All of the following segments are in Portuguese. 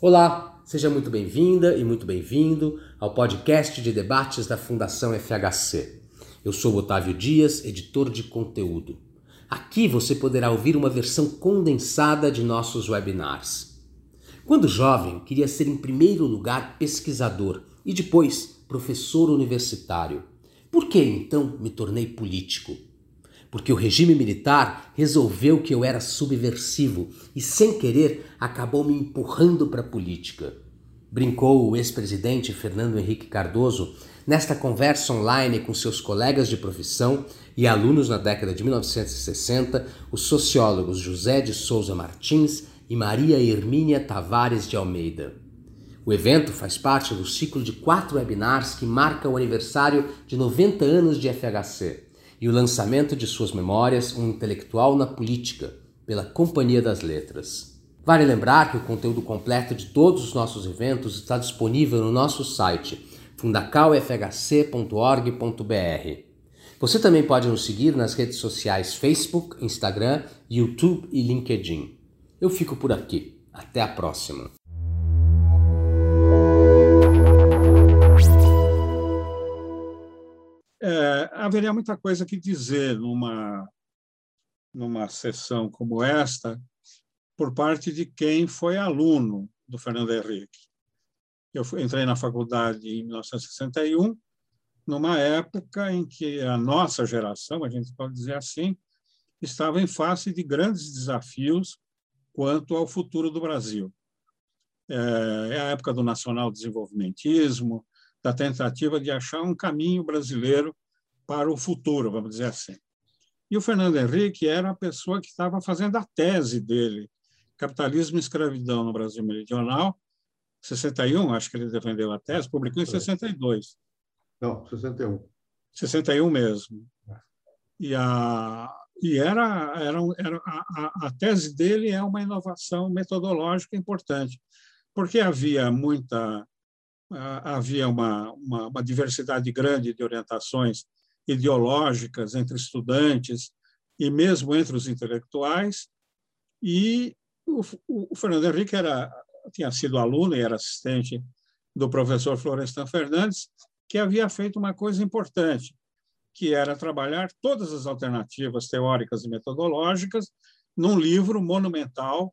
Olá, seja muito bem-vinda e muito bem-vindo ao podcast de debates da Fundação FHC. Eu sou Otávio Dias, editor de conteúdo. Aqui você poderá ouvir uma versão condensada de nossos webinars. Quando jovem, queria ser em primeiro lugar pesquisador e depois professor universitário. Por que então me tornei político? Porque o regime militar resolveu que eu era subversivo e, sem querer, acabou me empurrando para a política. Brincou o ex-presidente Fernando Henrique Cardoso nesta conversa online com seus colegas de profissão e alunos na década de 1960, os sociólogos José de Souza Martins e Maria Hermínia Tavares de Almeida. O evento faz parte do ciclo de quatro webinars que marca o aniversário de 90 anos de FHC e o lançamento de suas memórias Um Intelectual na Política, pela Companhia das Letras. Vale lembrar que o conteúdo completo de todos os nossos eventos está disponível no nosso site fundacalfhc.org.br. Você também pode nos seguir nas redes sociais Facebook, Instagram, YouTube e LinkedIn. Eu fico por aqui. Até a próxima! É, haveria muita coisa que dizer numa, numa sessão como esta, por parte de quem foi aluno do Fernando Henrique. Eu entrei na faculdade em 1961, numa época em que a nossa geração, a gente pode dizer assim, estava em face de grandes desafios quanto ao futuro do Brasil. É, é a época do nacional desenvolvimentismo, da tentativa de achar um caminho brasileiro para o futuro, vamos dizer assim. E o Fernando Henrique era a pessoa que estava fazendo a tese dele, Capitalismo e Escravidão no Brasil Meridional, 61, acho que ele defendeu a tese, publicou em 62. Não, 61. 61 mesmo. E, a, e era, era, era a, a tese dele é uma inovação metodológica importante, porque havia muita havia uma, uma, uma diversidade grande de orientações ideológicas entre estudantes e mesmo entre os intelectuais, e o, o, Fernando Henrique era, tinha sido aluno e era assistente do professor Florestan Fernandes, que havia feito uma coisa importante, que era trabalhar todas as alternativas teóricas e metodológicas num livro monumental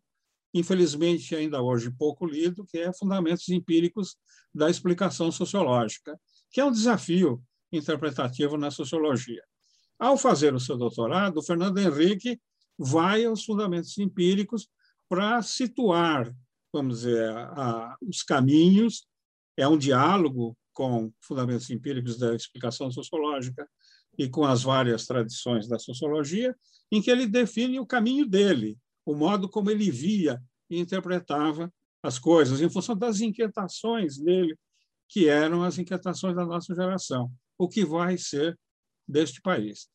infelizmente ainda hoje pouco lido, que é Fundamentos Empíricos da Explicação Sociológica, que é um desafio interpretativo na sociologia. Ao fazer o seu doutorado, o Fernando Henrique vai aos fundamentos empíricos para situar, vamos dizer, a, os caminhos, é um diálogo com fundamentos empíricos da explicação sociológica e com as várias tradições da sociologia, em que ele define o caminho dele, o modo como ele via e interpretava as coisas, em função das inquietações dele, que eram as inquietações da nossa geração, o que vai ser deste país.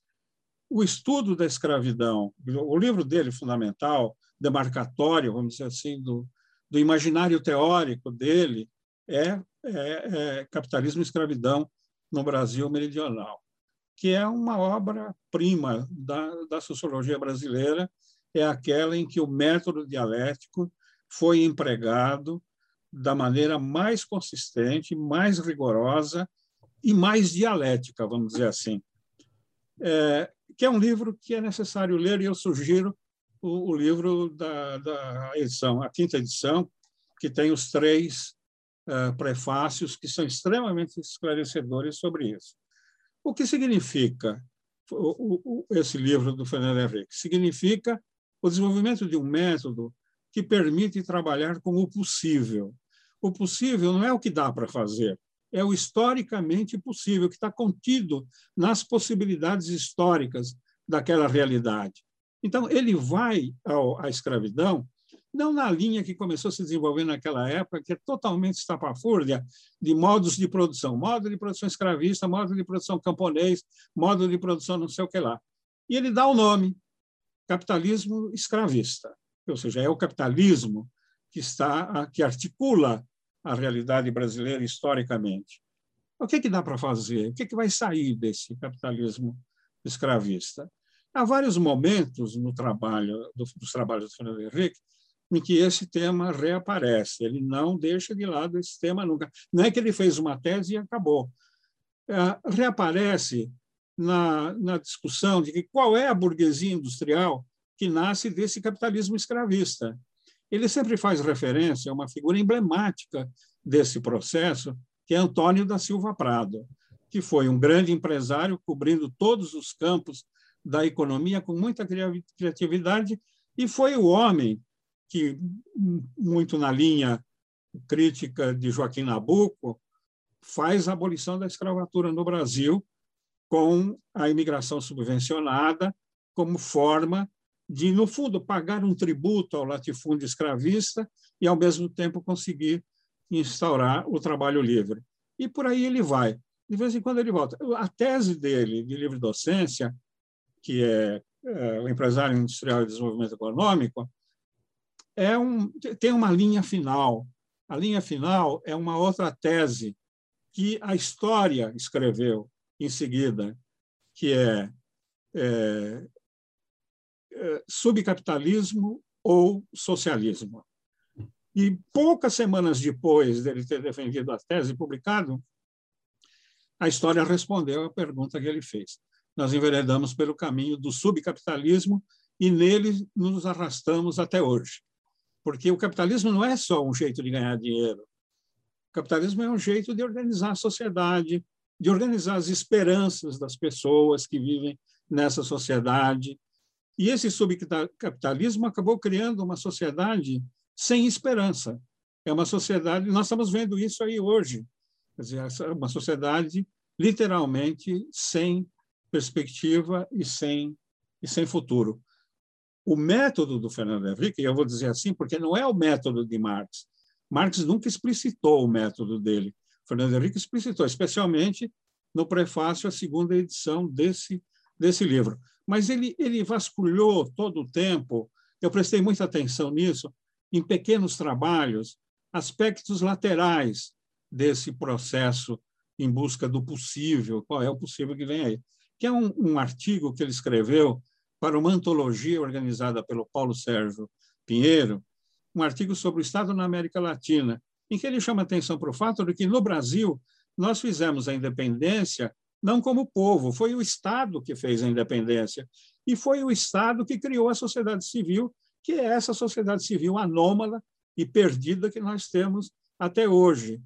O estudo da escravidão, o livro dele fundamental, demarcatório, vamos dizer assim, do, do imaginário teórico dele, é, é, é Capitalismo e Escravidão no Brasil Meridional, que é uma obra-prima da, da sociologia brasileira é aquela em que o método dialético foi empregado da maneira mais consistente, mais rigorosa e mais dialética, vamos dizer assim. É, que é um livro que é necessário ler, e eu sugiro o, o livro da, da, edição, a quinta edição, que tem os três uh, prefácios que são extremamente esclarecedores sobre isso. O que significa o, o, esse livro do Fernando Henrique? Significa o desenvolvimento de um método que permite trabalhar com o possível. O possível não é o que dá para fazer, é o historicamente possível, que está contido nas possibilidades históricas daquela realidade. Então, ele vai ao, à escravidão não na linha que começou a se desenvolver naquela época, que é totalmente estapafúrdia de modos de produção, modo de produção escravista, modo de produção camponês, modo de produção não sei o que lá. E ele dá o nome, capitalismo escravista, ou seja, é o capitalismo que está que articula a realidade brasileira historicamente. O que, é que dá para fazer? O que, é que vai sair desse capitalismo escravista? Há vários momentos no trabalho dos trabalhos do Fernando Henrique em que esse tema reaparece. Ele não deixa de lado esse tema nunca. Não é que ele fez uma tese e acabou. É, reaparece na, na discussão de que qual é a burguesia industrial que nasce desse capitalismo escravista. Ele sempre faz referência a uma figura emblemática desse processo, que é Antônio da Silva Prado, que foi um grande empresário cobrindo todos os campos da economia com muita criatividade e foi o homem que, muito na linha crítica de Joaquim Nabuco, faz a abolição da escravatura no Brasil com a imigração subvencionada como forma de, no fundo, pagar um tributo ao latifúndio escravista e, ao mesmo tempo, conseguir instaurar o trabalho livre. E por aí ele vai. De vez em quando ele volta. A tese dele de livre docência, que é, é o empresário industrial e desenvolvimento econômico, é um, tem uma linha final. A linha final é uma outra tese que a história escreveu em seguida, que é, é subcapitalismo ou socialismo. E poucas semanas depois dele ter defendido a tese publicado, a história respondeu à pergunta que ele fez. Nós enveredamos pelo caminho do subcapitalismo e nele nos arrastamos até hoje. Porque o capitalismo não é só um jeito de ganhar dinheiro. O capitalismo é um jeito de organizar a sociedade, de organizar as esperanças das pessoas que vivem nessa sociedade, e esse subcapitalismo acabou criando uma sociedade sem esperança. É uma sociedade, nós estamos vendo isso aí hoje, quer dizer, uma sociedade literalmente sem perspectiva e sem e sem futuro. O método do Fernando Henrique, eu vou dizer assim, porque não é o método de Marx. Marx nunca explicitou o método dele. Fernando Henrique explicitou, especialmente no prefácio à segunda edição desse desse livro mas ele, ele vasculhou todo o tempo, eu prestei muita atenção nisso, em pequenos trabalhos, aspectos laterais desse processo em busca do possível, qual é o possível que vem aí. Que é um, um artigo que ele escreveu para uma antologia organizada pelo Paulo Sérgio Pinheiro, um artigo sobre o Estado na América Latina, em que ele chama atenção para o fato de que, no Brasil, nós fizemos a independência não como povo, foi o Estado que fez a independência e foi o Estado que criou a sociedade civil, que é essa sociedade civil anômala e perdida que nós temos até hoje.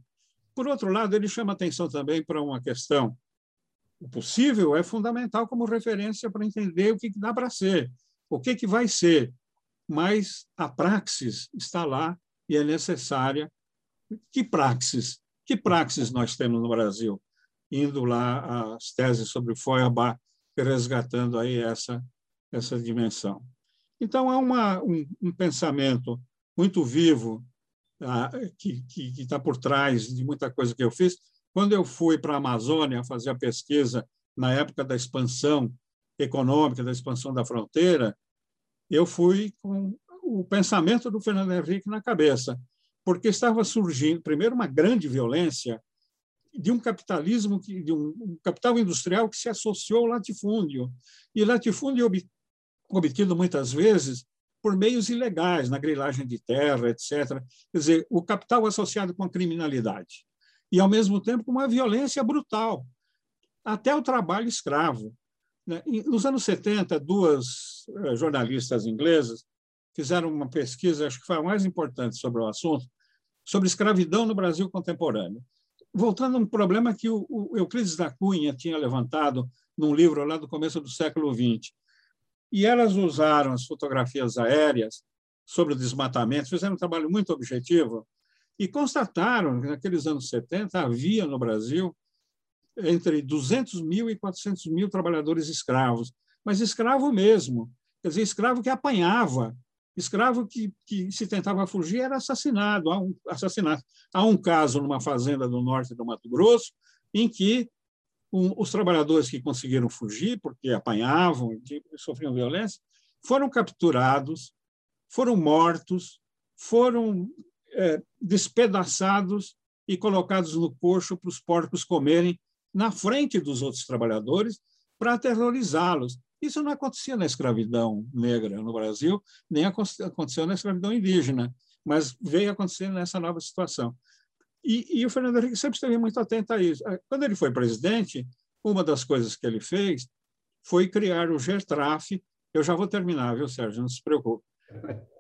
Por outro lado, ele chama atenção também para uma questão. O possível é fundamental como referência para entender o que dá para ser, o que, que vai ser, mas a praxis está lá e é necessária. Que praxis? Que praxis nós temos no Brasil? Indo lá as teses sobre Feuerbach resgatando aí essa essa dimensão. Então é uma, um, um pensamento muito vivo ah, que está por trás de muita coisa que eu fiz. Quando eu fui para a Amazônia fazer a pesquisa na época da expansão econômica, da expansão da fronteira, eu fui com o pensamento do Fernando Henrique na cabeça, porque estava surgindo, primeiro, uma grande violência de um capitalismo, de um capital industrial que se associou ao latifúndio. E latifúndio obtido muitas vezes por meios ilegais, na grilagem de terra, etc. Quer dizer, o capital associado com a criminalidade. E, ao mesmo tempo, com uma violência brutal, até o trabalho escravo. Né? Nos anos 70, duas eh, jornalistas inglesas fizeram uma pesquisa, acho que foi a mais importante sobre o assunto, sobre escravidão no Brasil contemporâneo voltando a um problema que o, Euclides da Cunha tinha levantado num livro lá do começo do século XX. E elas usaram as fotografias aéreas sobre o desmatamento, fizeram um trabalho muito objetivo e constataram que naqueles anos 70 havia no Brasil entre 200 mil e 400 mil trabalhadores escravos, mas escravo mesmo, quer dizer, escravo que apanhava, escravo que, que se tentava fugir era assassinado. Há um, assassinato. Há um caso numa fazenda do norte do Mato Grosso em que um, os trabalhadores que conseguiram fugir, porque apanhavam, sofriam violência, foram capturados, foram mortos, foram é, despedaçados e colocados no coxo para os porcos comerem na frente dos outros trabalhadores para aterrorizá-los. Isso não acontecia na escravidão negra no Brasil, nem aconteceu na escravidão indígena, mas veio acontecer nessa nova situação. E, e o Fernando Henrique sempre esteve muito atento a isso. Quando ele foi presidente, uma das coisas que ele fez foi criar o GERTRAF. Eu já vou terminar, viu, Sérgio? Não se preocupe.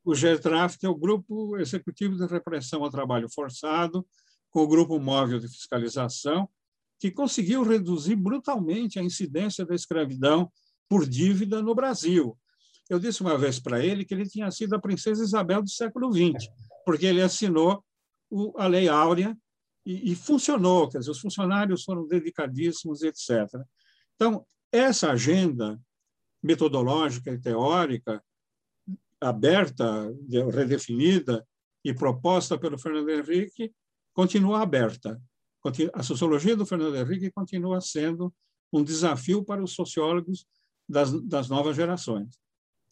O GERTRAF, que é o Grupo Executivo de Repressão ao Trabalho Forçado, com o Grupo Móvel de Fiscalização, que conseguiu reduzir brutalmente a incidência da escravidão por dívida no Brasil. Eu disse uma vez para ele que ele tinha sido a princesa Isabel do século XX, porque ele assinou a Lei Áurea e, e funcionou, quer dizer, os funcionários foram dedicadíssimos, etc. Então, essa agenda metodológica e teórica aberta, redefinida e proposta pelo Fernando Henrique continua aberta. A sociologia do Fernando Henrique continua sendo um desafio para os sociólogos das, das novas gerações.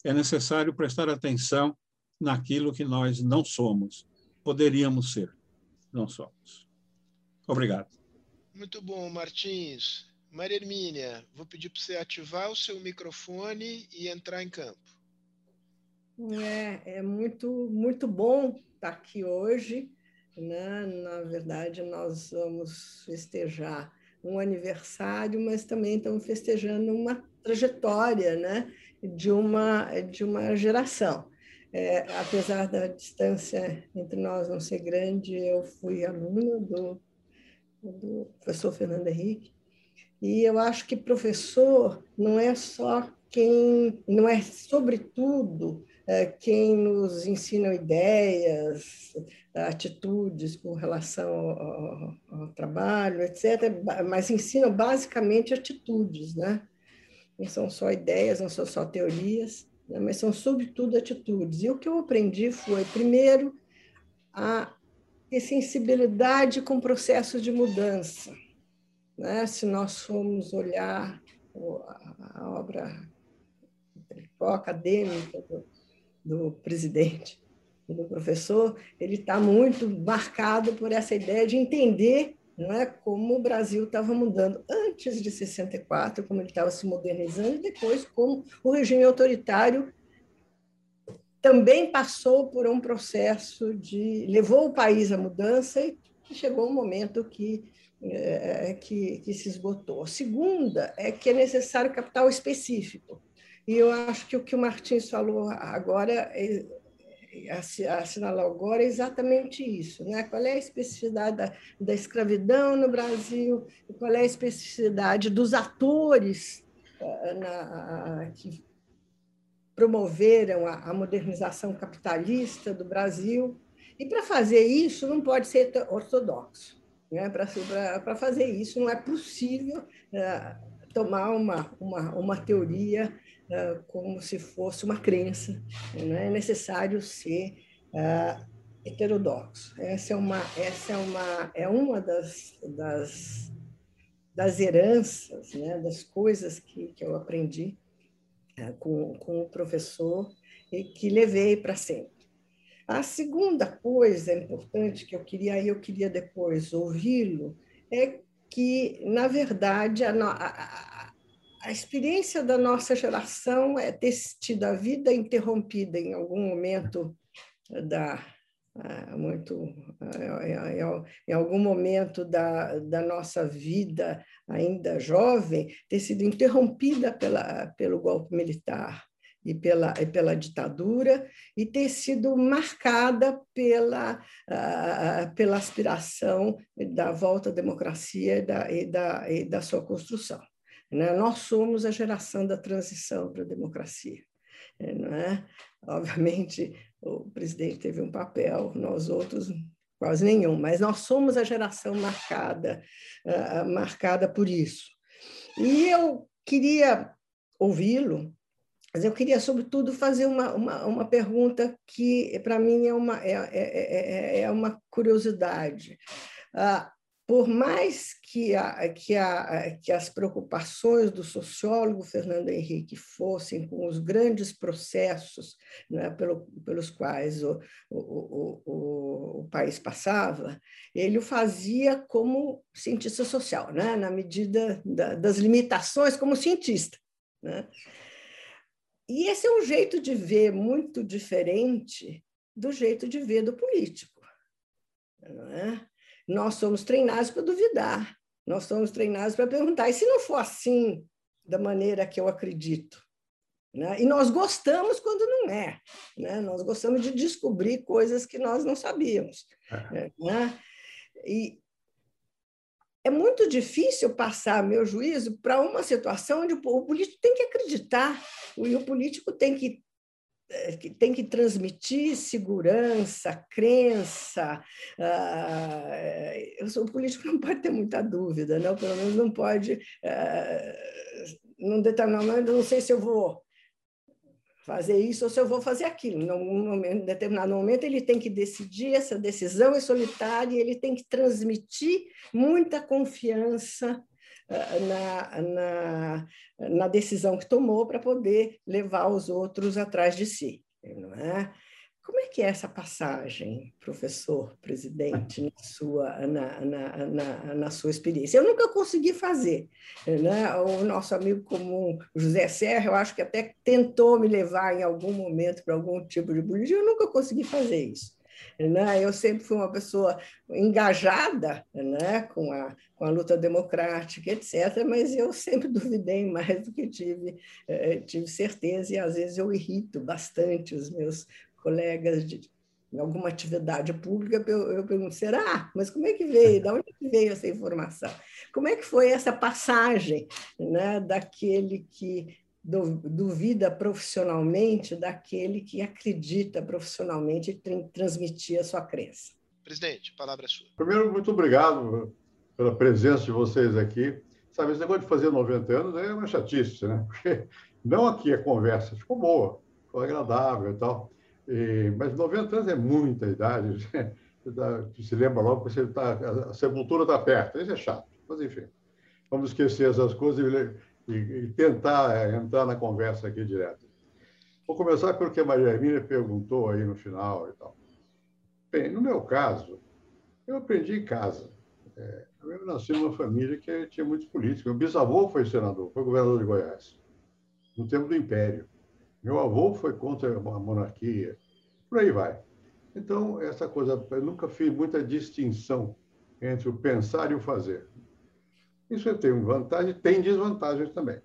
É necessário prestar atenção naquilo que nós não somos, poderíamos ser, não somos. Obrigado. Muito bom, Martins. Maria Hermínia, vou pedir para você ativar o seu microfone e entrar em campo. É, é muito, muito bom estar aqui hoje. Né? Na verdade, nós vamos festejar um aniversário, mas também estamos festejando uma trajetória né? de, uma, de uma geração. É, apesar da distância entre nós não ser grande, eu fui aluna do, do professor Fernando Henrique, e eu acho que professor não é só quem, não é sobretudo quem nos ensina ideias, atitudes com relação ao, ao, trabalho, etc., mas ensina basicamente atitudes, né? Não são só ideias, não são só teorias, né? mas são sobretudo atitudes. E o que eu aprendi foi, primeiro, a ter sensibilidade com processos de mudança né? se nós formos olhar a obra acadêmica do, do presidente e do professor, ele está muito marcado por essa ideia de entender não é, como o Brasil estava mudando antes de 64, como ele estava se modernizando, e depois como o regime autoritário também passou por um processo de levou o país à mudança e chegou um momento que é, que, que se esgotou. A segunda é que é necessário capital específico. E eu acho que o que o Martins falou agora, é, assinalou agora, é exatamente isso. Né? Qual é a especificidade da, da escravidão no Brasil? Qual é a especificidade dos atores eh, na, que promoveram a, a modernização capitalista do Brasil? E para fazer isso, não pode ser ortodoxo. Né? Para fazer isso, não é possível é, tomar uma, uma, uma teoria é, como se fosse uma crença. Né? É necessário ser é, heterodoxo. Essa é uma, essa é uma, é uma das, das, das heranças, né? das coisas que, que eu aprendi é, com, com o professor e que levei para sempre. A segunda coisa importante que eu queria, eu queria depois ouvi-lo, é que, na verdade, a, a, a, experiência da nossa geração é ter tido a vida interrompida em algum momento da muito em algum momento da, da nossa vida ainda jovem ter sido interrompida pela, pelo golpe militar e pela, e pela ditadura, e ter sido marcada pela, uh, pela aspiração da volta à democracia e da, e da, e da sua construção. Né? Nós somos a geração da transição para a democracia. Não é? Obviamente, o presidente teve um papel, nós outros quase nenhum, mas nós somos a geração marcada, uh, marcada por isso. E eu queria ouvi-lo mas eu queria, sobretudo, fazer uma, uma, uma pergunta que, para mim, é uma, é, é, é uma curiosidade. Ah, por mais que, a, que, a, que as preocupações do sociólogo Fernando Henrique fossem com os grandes processos né, pelo, pelos quais o, o, o, o, país passava, ele o fazia como cientista social, né, na medida da, das limitações como cientista. Né? E esse é um jeito de ver muito diferente do jeito de ver do político. Não é? Nós somos treinados para duvidar, nós somos treinados para perguntar: e se não for assim, da maneira que eu acredito? Né? E nós gostamos quando não é. Né? Nós gostamos de descobrir coisas que nós não sabíamos. É. Né? E é muito difícil passar meu juízo para uma situação onde o político tem que acreditar, e o político tem que tem que transmitir segurança, crença. Uh, o político não pode ter muita dúvida, não, pelo menos não pode. Uh, num determinado momento, não sei se eu vou fazer isso ou se eu vou fazer aquilo. Em determinado momento, ele tem que decidir, essa decisão é solitária, ele tem que transmitir muita confiança na, na, na, decisão que tomou para poder levar os outros atrás de si. Não é? Como é que é essa passagem, professor, presidente, na sua, na, na, na, na, sua experiência? Eu nunca consegui fazer. Né? O nosso amigo comum, José Serra, eu acho que até tentou me levar em algum momento para algum tipo de política, eu nunca consegui fazer isso. Né? Eu sempre fui uma pessoa engajada né? com, a, com a luta democrática, etc., mas eu sempre duvidei mais do que tive, eh, tive certeza, e às vezes eu irrito bastante os meus colegas de em alguma atividade pública, eu, eu pergunto, será? Mas como é que veio? De onde veio essa informação? Como é que foi essa passagem né, daquele que duvida profissionalmente daquele que acredita profissionalmente e transmitir a sua crença? Presidente, palavra é sua. Primeiro, muito obrigado pela presença de vocês aqui. Sabe, esse negócio de fazer 90 anos é uma chatice, né? Porque não aqui a conversa ficou boa, ficou agradável e tal. E, mas 90 anos é muita idade. Você se lembra logo que você tá, a sepultura está perto. Isso é chato. Mas, enfim, vamos esquecer essas coisas e, e, e tentar é, entrar na conversa aqui direto. Vou começar pelo que a Maria Hermínia perguntou aí no final e tal. Bem, no meu caso, eu aprendi em casa. É, eu nasci numa família que tinha muitos políticos. Meu bisavô foi senador, foi governador de Goiás, no tempo do Império. Meu avô foi contra a monarquia, por aí vai. Então, essa coisa, eu nunca fiz muita distinção entre o pensar e o fazer. Isso tem vantagem, tem desvantagens também.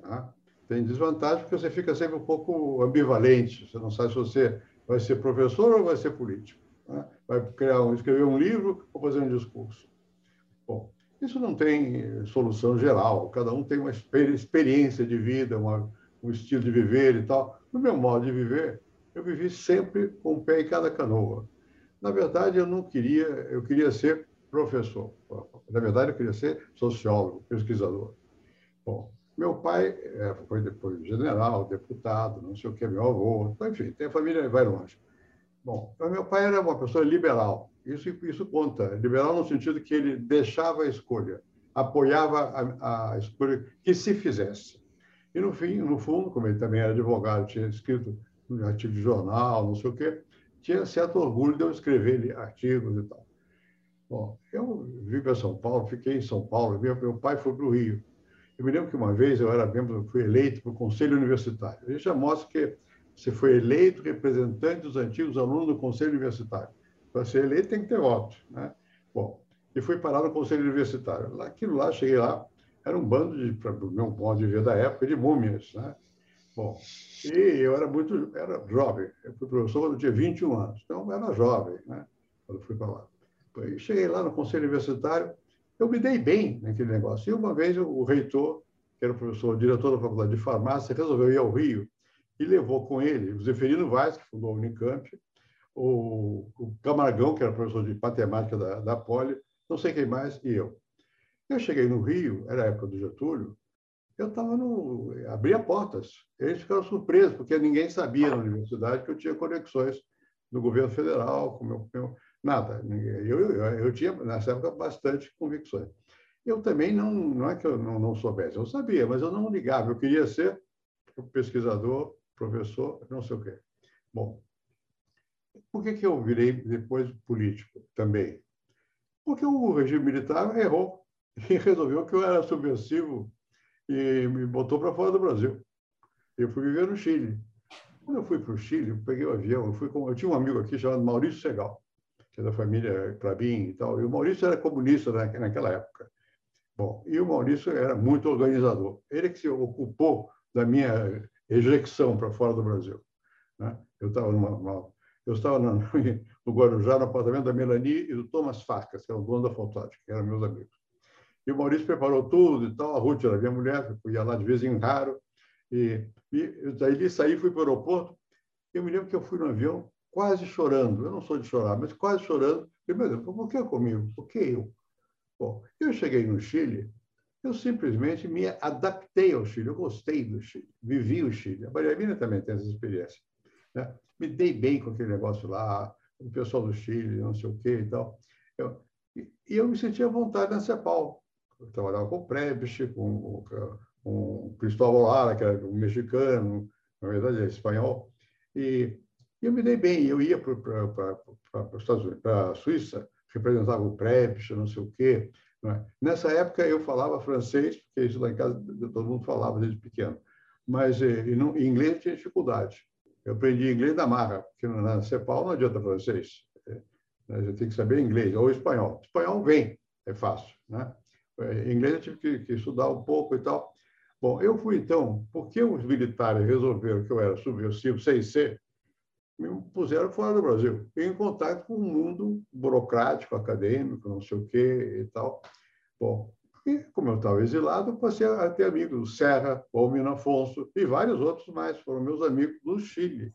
Tá? Tem desvantagem porque você fica sempre um pouco ambivalente. Você não sabe se você vai ser professor ou vai ser político. Tá? Vai criar um, escrever um livro ou fazer um discurso. Bom, isso não tem solução geral. Cada um tem uma experiência de vida, uma um estilo de viver e tal. No meu modo de viver, eu vivi sempre com o pé em cada canoa. Na verdade, eu não queria, eu queria ser professor. Na verdade, eu queria ser sociólogo, pesquisador. Bom, meu pai é, foi depois general, deputado, não sei o que, meu avô, então, enfim, tem a família vai longe. Bom, meu pai era uma pessoa liberal. Isso, isso conta. Liberal no sentido que ele deixava a escolha, apoiava a, a escolha que se fizesse. E, no fim, no fundo, como ele também era advogado, tinha escrito um artigo de jornal, não sei o quê, tinha certo orgulho de eu escrever artigos e tal. Bom, eu vim para São Paulo, fiquei em São Paulo, meu, meu pai foi para o Rio. Eu me lembro que uma vez eu era membro, fui eleito para o Conselho Universitário. Ele já mostra que você foi eleito representante dos antigos alunos do Conselho Universitário. Para ser eleito tem que ter voto, né? Bom, e fui parar no Conselho Universitário. Aquilo lá, cheguei lá, era um bando de, para o meu ponto de ver da época, de múmias, né? Bom, e eu era muito, era jovem. Eu fui professor quando eu tinha 21 anos, então eu era jovem, né? Quando fui para lá. Cheguei lá no conselho universitário, eu me dei bem naquele negócio. E uma vez o reitor, que era o professor, o diretor da faculdade de farmácia, resolveu ir ao Rio e levou com ele o Zeferino Vaz, que fundou a Unicamp, o, o Camargão, que era professor de matemática da, da Poli, não sei quem mais, e eu. Eu cheguei no Rio, era a época do Getúlio, eu estava no. abria portas. Eles ficaram surpresos, porque ninguém sabia na universidade que eu tinha conexões no governo federal, com meu, meu nada. Eu, eu, eu, tinha, nessa época, bastante convicções. Eu também não, não é que eu não, não soubesse, eu sabia, mas eu não ligava. Eu queria ser pesquisador, professor, não sei o quê. Bom, por que, que eu virei depois político também? Porque o regime militar errou e resolveu que eu era subversivo e me botou para fora do Brasil. Eu fui viver no Chile. Quando eu fui para o Chile, eu peguei o avião, eu, fui com, eu tinha um amigo aqui chamado Maurício Segal, que é da família Clabin e tal, e o Maurício era comunista naquela época. Bom, e o Maurício era muito organizador. Ele que se ocupou da minha ejecção para fora do Brasil. Né? Eu estava eu estava no, no Guarujá, no apartamento da Melanie e do Thomas Farcas, que era o dono da Fotótica, que eram meus amigos. E o Maurício preparou tudo e tal. A Ruth era minha mulher, eu ia lá de vez em raro. E, e daí saí, fui para o aeroporto. Eu me lembro que eu fui no avião quase chorando. Eu não sou de chorar, mas quase chorando. E, meu Deus, por que comigo? Por que eu? Bom, eu cheguei no Chile, eu simplesmente me adaptei ao Chile. Eu gostei do Chile, vivi o Chile. A Maria Mina também tem essa experiência. Né? Me dei bem com aquele negócio lá, o pessoal do Chile, não sei o quê e tal. Eu, e, e eu me sentia à vontade na CEPAL. Eu trabalhava com o Prebisch, com, com o Cristóvão Lara, que era um mexicano, na verdade é espanhol, e, e eu me dei bem. Eu ia para a Suíça, representava o Prebisch, não sei o quê. É? Nessa época eu falava francês, porque isso lá em casa todo mundo falava desde pequeno, mas eh, e não, em inglês tinha dificuldade. Eu aprendi inglês da marra, porque na CEPAL não adianta francês. É, a gente tem que saber inglês ou espanhol. Espanhol vem, é fácil. Né? É, inglês eu tive que, que, estudar um pouco e tal. Bom, eu fui então, porque os militares resolveram que eu era subversivo sem ser, me puseram fora do Brasil, em contato com o mundo burocrático, acadêmico, não sei o quê e tal. Bom, e como eu estava exilado, passei a ter amigos, o Serra, Almino Afonso e vários outros mais, foram meus amigos do Chile.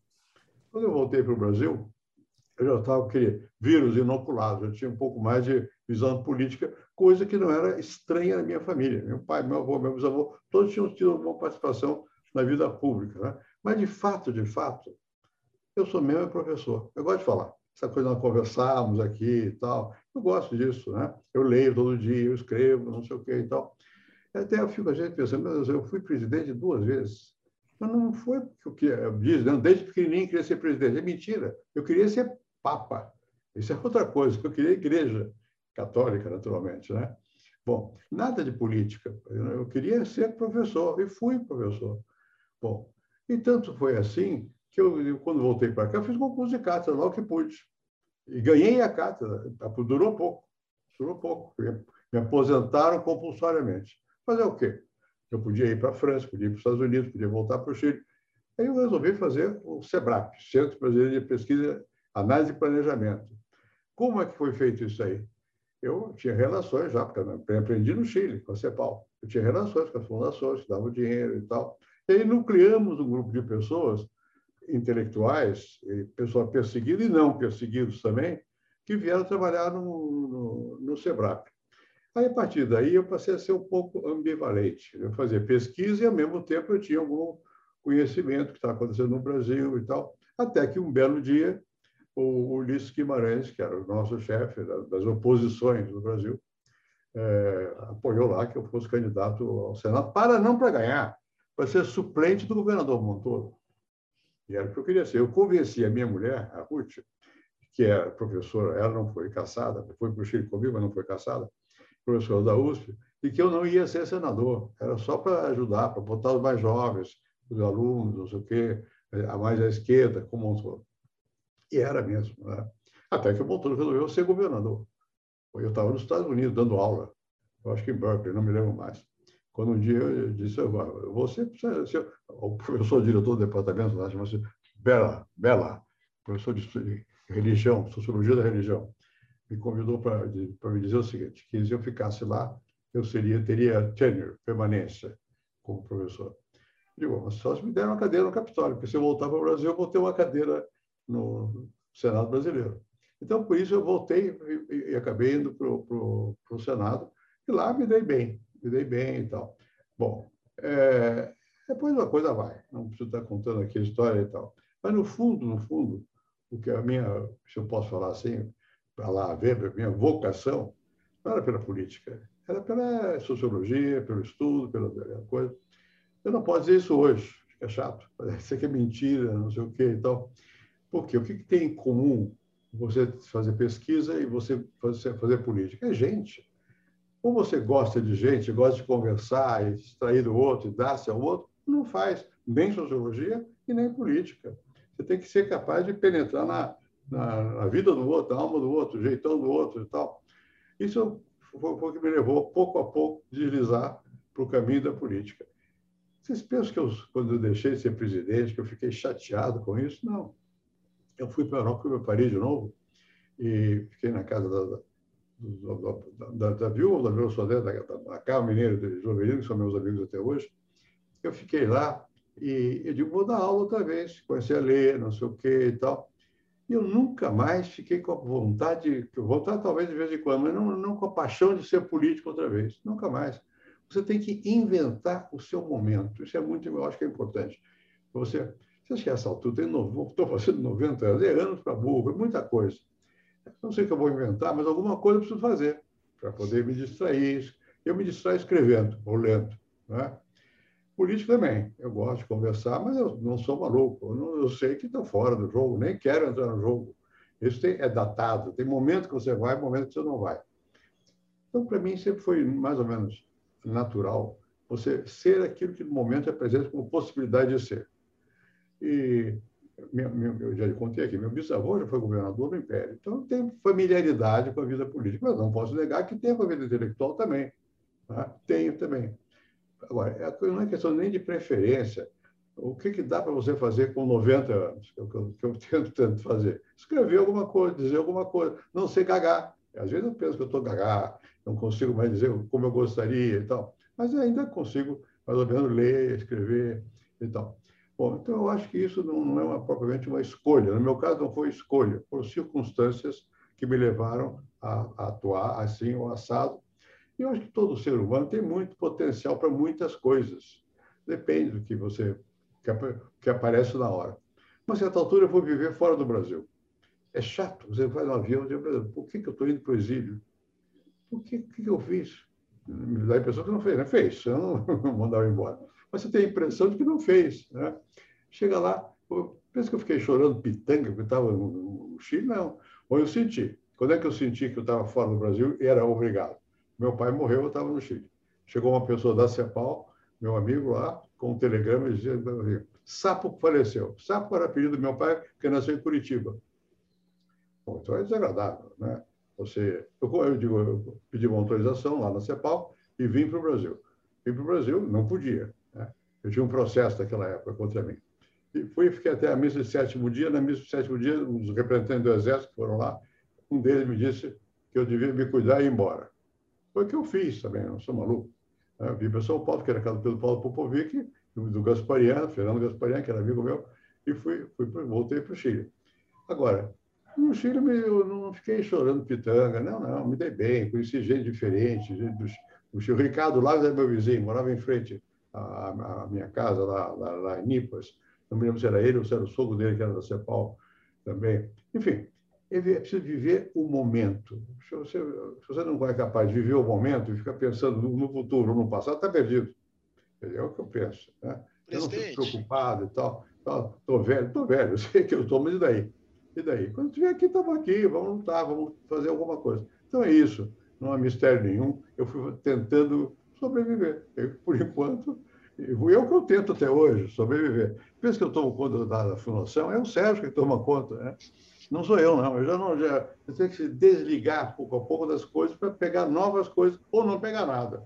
Quando eu voltei para o Brasil, eu já estava com aquele vírus inoculado, eu tinha um pouco mais de visão política, coisa que não era estranha na minha família. Meu pai, meu avô, meu bisavô, todos tinham tido uma participação na vida pública. Né? Mas, de fato, de fato, eu sou mesmo professor. Eu gosto de falar essa coisa nós conversarmos aqui e tal. Eu gosto disso, né? Eu leio todo dia, eu escrevo, não sei o quê e tal. Até eu fico a gente pensando, meu Deus, eu fui presidente duas vezes. Mas não foi o que diz, não, desde pequenininho queria ser presidente. É mentira. Eu queria ser papa. Isso é outra coisa, eu queria igreja católica, naturalmente, né? Bom, nada de política. Eu queria ser professor e fui professor. Bom, e tanto foi assim que eu, quando voltei para cá, eu fiz concurso de cátedra logo que pude. E ganhei a cátedra. Durou pouco. Durou pouco. Me aposentaram compulsoriamente. Fazer o quê? Eu podia ir para a França, podia ir para os Estados Unidos, podia voltar para o Chile. Aí eu resolvi fazer o SEBRAP, Centro Brasileiro de Pesquisa, Análise e Planejamento. Como é que foi feito isso aí? Eu tinha relações já, porque eu aprendi no Chile, com a CEPAL. Eu tinha relações com as fundações, que davam dinheiro e tal. E aí nucleamos um grupo de pessoas intelectuais, pessoal perseguido e não perseguidos também, que vieram trabalhar no, no, no SEBRAP. Aí, a partir daí, eu passei a ser um pouco ambivalente. Eu fazia pesquisa e, ao mesmo tempo, eu tinha algum conhecimento que estava acontecendo no Brasil e tal. Até que, um belo dia, o Ulisses Guimarães, que era o nosso chefe das oposições no Brasil, é, apoiou lá que eu fosse candidato ao Senado, para não para ganhar, para ser suplente do governador Montoro. E era o que eu queria ser. Eu convenci a minha mulher, a Ruth, que é professora, ela não foi caçada, foi para o Chile comigo, mas não foi caçada, professora da USP, e que eu não ia ser senador. Era só para ajudar, para botar os mais jovens, os alunos, não sei o quê, a mais à esquerda, como Montoro. E era mesmo. Né? Até que o Montoro resolveu ser governador. Eu estava nos Estados Unidos dando aula, eu acho que em Berkeley, não me lembro mais. Quando um dia eu disse, você precisa o professor diretor do departamento chama-se Bela, Bela, professor de religião, sociologia da religião, me convidou para me dizer o seguinte, que se eu ficasse lá, eu seria teria tenure, permanência como professor. Eu digo, mas só se me deram uma cadeira no Capitólio, porque se eu voltar para o Brasil, eu vou ter uma cadeira no Senado brasileiro. Então, por isso, eu voltei e, e acabei indo para o Senado, e lá me dei bem me dei bem e tal. Bom, é, depois a coisa vai, não preciso estar contando aqui a história e tal. Mas, no fundo, no fundo, o que a minha, se eu posso falar assim, para lá ver, a minha vocação, não era pela política, era pela sociologia, pelo estudo, pela, coisa. Eu não posso dizer isso hoje, é chato, parece que é mentira, não sei o quê e tal. Por quê? O que, que tem em comum você fazer pesquisa e você fazer, fazer política? É gente. Ou você gosta de gente, gosta de conversar, e extrair do outro, e dar-se ao outro, não faz. nem sociologia e nem política. Você tem que ser capaz de penetrar na, na, na vida do outro, na alma do outro, jeitão do outro e tal. Isso foi o que me levou, pouco a pouco, deslizar para o caminho da política. Vocês pensam que eu, quando eu deixei de ser presidente, que eu fiquei chateado com isso? Não. Eu fui para a Europa, fui para Paris de novo, e fiquei na casa da, da, da, viúva, da viúva Sodé, da, da, da Mineiro de Jovelino, que são meus amigos até hoje. Eu fiquei lá e eu digo, vou dar aula outra vez, conhecer a ler, não sei o quê e tal. E eu nunca mais fiquei com a vontade, vontade talvez de vez em quando, mas não, não com a paixão de ser político outra vez. Nunca mais. Você tem que inventar o seu momento. Isso é muito, eu acho que é importante. Você, você acha que essa altura, estou fazendo 90 anos, é anos para burro, é muita coisa. Não sei o que eu vou inventar, mas alguma coisa eu preciso fazer para poder me distrair. Eu me distraio escrevendo ou lendo. Né? Também. Eu gosto de conversar, mas eu não sou maluco. Eu, não, eu sei que estou fora do jogo, nem quero entrar no jogo. Isso tem, é datado. Tem momento que você vai, momento que você não vai. Então, para mim, sempre foi mais ou menos natural você ser aquilo que no momento é presente como possibilidade de ser. E eu já contei aqui, meu bisavô já foi governador do Império, então eu tenho familiaridade com a vida política, mas não posso negar que tenho com a vida intelectual também. Tá? Tenho também. Agora, é não é questão nem de preferência. O que, que dá para você fazer com 90 anos, que eu, que eu tento fazer? Escrever alguma coisa, dizer alguma coisa, não ser gagar. Às vezes eu penso que eu estou gagar, não consigo mais dizer como eu gostaria e tal, mas ainda consigo, mais ou menos, ler, escrever e tal. Bom, então eu acho que isso não, não é uma, propriamente uma escolha. No meu caso, não foi escolha, foram circunstâncias que me levaram a, a atuar assim ou assado. E eu acho que todo ser humano tem muito potencial para muitas coisas. Depende do que você que, que aparece na hora. Mas, a certa altura, eu vou viver fora do Brasil. É chato. Você vai no avião e diz, por que, que eu estou indo para o exílio? O que, que eu fiz? Me dá a impressão que não fez, né? Fez, eu não mandava embora. Mas você tem a impressão de que não fez, né? Chega lá, pensa que eu fiquei chorando pitanga porque estava no Chile? Não. Ou eu senti. Quando é que eu senti que eu estava fora do Brasil e era obrigado? Meu pai morreu, eu estava no Chile. Chegou uma pessoa da CEPAL, meu amigo lá, com um telegrama dizendo Sapo faleceu. Sapo era apelido do meu pai, que nasceu em Curitiba. Bom, então é desagradável, né? Você, eu, eu, digo, eu pedi uma autorização lá na CEPAL e vim para o Brasil. Vim para o Brasil, não podia. Eu tinha um processo naquela época contra mim. E fui fiquei até a missa de sétimo dia. Na missa de sétimo dia, os representantes do Exército foram lá. Um deles me disse que eu devia me cuidar e ir embora. Foi o que eu fiz também, eu não sou maluco. Eu vim para São Paulo, que era casa do Pedro Paulo Popovic, do Gaspariano, Fernando Gaspariano, que era amigo meu, e fui, fui voltei para o Chile. Agora, no Chile eu não fiquei chorando pitanga, não, não, me dei bem, conheci gente diferente, gente do, o Ricardo Lages era meu vizinho, morava em frente à, à minha casa, lá, lá, lá, em Nipas. Não me lembro se era ele ou se era o sogro dele, que era da CEPAL também. Enfim, é preciso viver o momento. Se você, se você não é capaz de viver o momento e ficar pensando no, futuro, no passado, está perdido. É o que eu penso. Né? Eu não fico preocupado e tal. Estou velho, estou velho, eu sei que eu estou, mas e daí? E daí? Quando estiver aqui, estamos aqui, vamos lutar, vamos fazer alguma coisa. Então é isso, não há mistério nenhum. Eu fui tentando sobreviver. Eu, por enquanto, o que eu tento até hoje, sobreviver. Pensa que eu tomo conta da, fundação, é o Sérgio que toma conta, né? Não sou eu, não. Eu já não. Já, eu tenho que se desligar pouco a pouco das coisas para pegar novas coisas ou não pegar nada.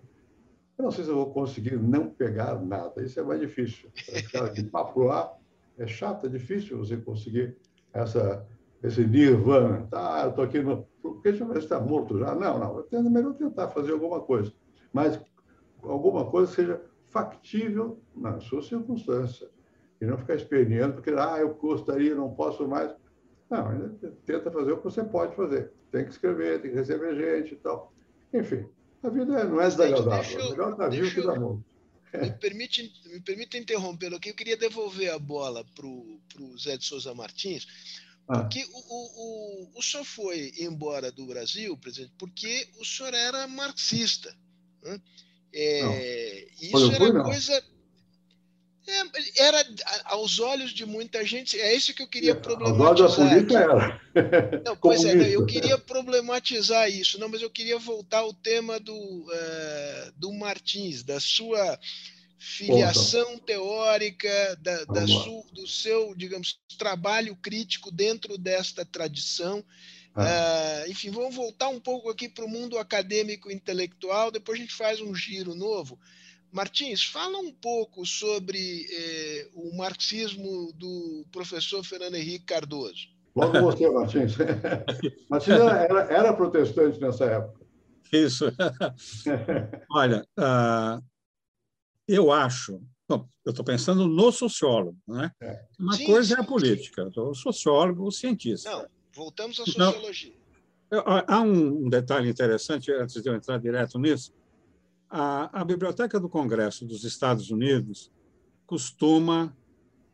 Eu não sei se eu vou conseguir não pegar nada. Isso é mais difícil. Ficar de papo lá é chato, é difícil você conseguir essa, esse nirvana. Tá, eu estou aqui no. Porque deixa eu ver está morto já. Não, não. É melhor tentar fazer alguma coisa. Mas alguma coisa seja factível na sua circunstância. E não ficar esperneando, porque, ah, eu gostaria, não posso mais. Não, tenta fazer o que você pode fazer. Tem que escrever, tem que receber gente e tal. Enfim, a vida não é desagradável. É melhor estar vivo que dar morto. Me permite, me permite interrompê-lo aqui. Eu queria devolver a bola para o Zé de Souza Martins, ah. porque ah. o, o, o, o senhor foi embora do Brasil, presidente, porque o senhor era marxista. Né? É, isso era fui, coisa. É, era aos olhos de muita gente, é isso que eu queria problematizar. Aos olhos da polícia era. Não, pois é, eu queria problematizar isso, não, mas eu queria voltar ao tema do, uh, do Martins, da sua filiação teórica da, da su, do seu, digamos, trabalho crítico dentro desta tradição. Ah. Uh, enfim, vamos voltar um pouco aqui para o mundo acadêmico intelectual, depois a gente faz um giro novo. Martins, fala um pouco sobre eh, o marxismo do professor Fernando Henrique Cardoso. Logo você, Martins. Martins era, era, protestante nessa época. Isso. Olha, uh, eu acho. Bom, eu estou pensando no sociólogo, né? É. Uma sim, coisa sim, é a política, o sociólogo, o cientista. Não, voltamos à sociologia. Há um detalhe interessante, antes de eu entrar direto nisso. A, a Biblioteca do Congresso dos Estados Unidos costuma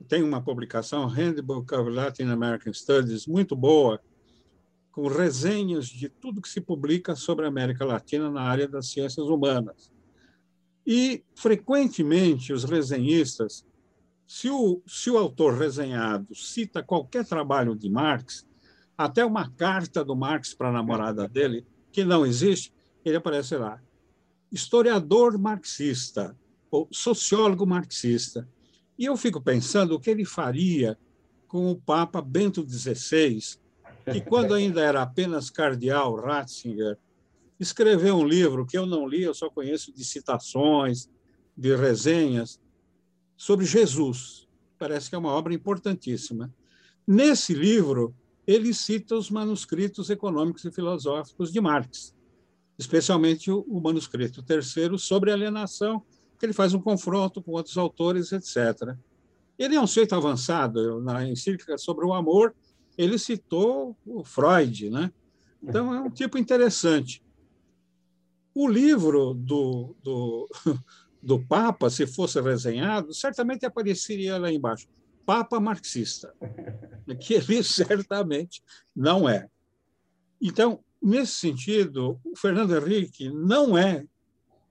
tem uma publicação, Handbook of Latin American Studies, muito boa, com resenhas de tudo que se publica sobre a América Latina na área das ciências humanas. E, frequentemente, os resenhistas, se o, se o autor resenhado cita qualquer trabalho de Marx, até uma carta do Marx para a namorada dele, que não existe, ele aparece lá historiador marxista, ou sociólogo marxista. E eu fico pensando o que ele faria com o Papa Bento XVI, que, quando ainda era apenas cardeal Ratzinger, escreveu um livro que eu não li, eu só conheço de citações, de resenhas, sobre Jesus. Parece que é uma obra importantíssima. Nesse livro, ele cita os manuscritos econômicos e filosóficos de Marx especialmente o, o manuscrito terceiro sobre alienação, que ele faz um confronto com outros autores, etc. Ele é um sujeito avançado. Na encíclica sobre o amor, ele citou o Freud, né? Então é um tipo interessante. O livro do, do, do Papa, se fosse resenhado, certamente apareceria lá embaixo. Papa marxista, que ele certamente não é. Então, Nesse sentido, o Fernando Henrique não é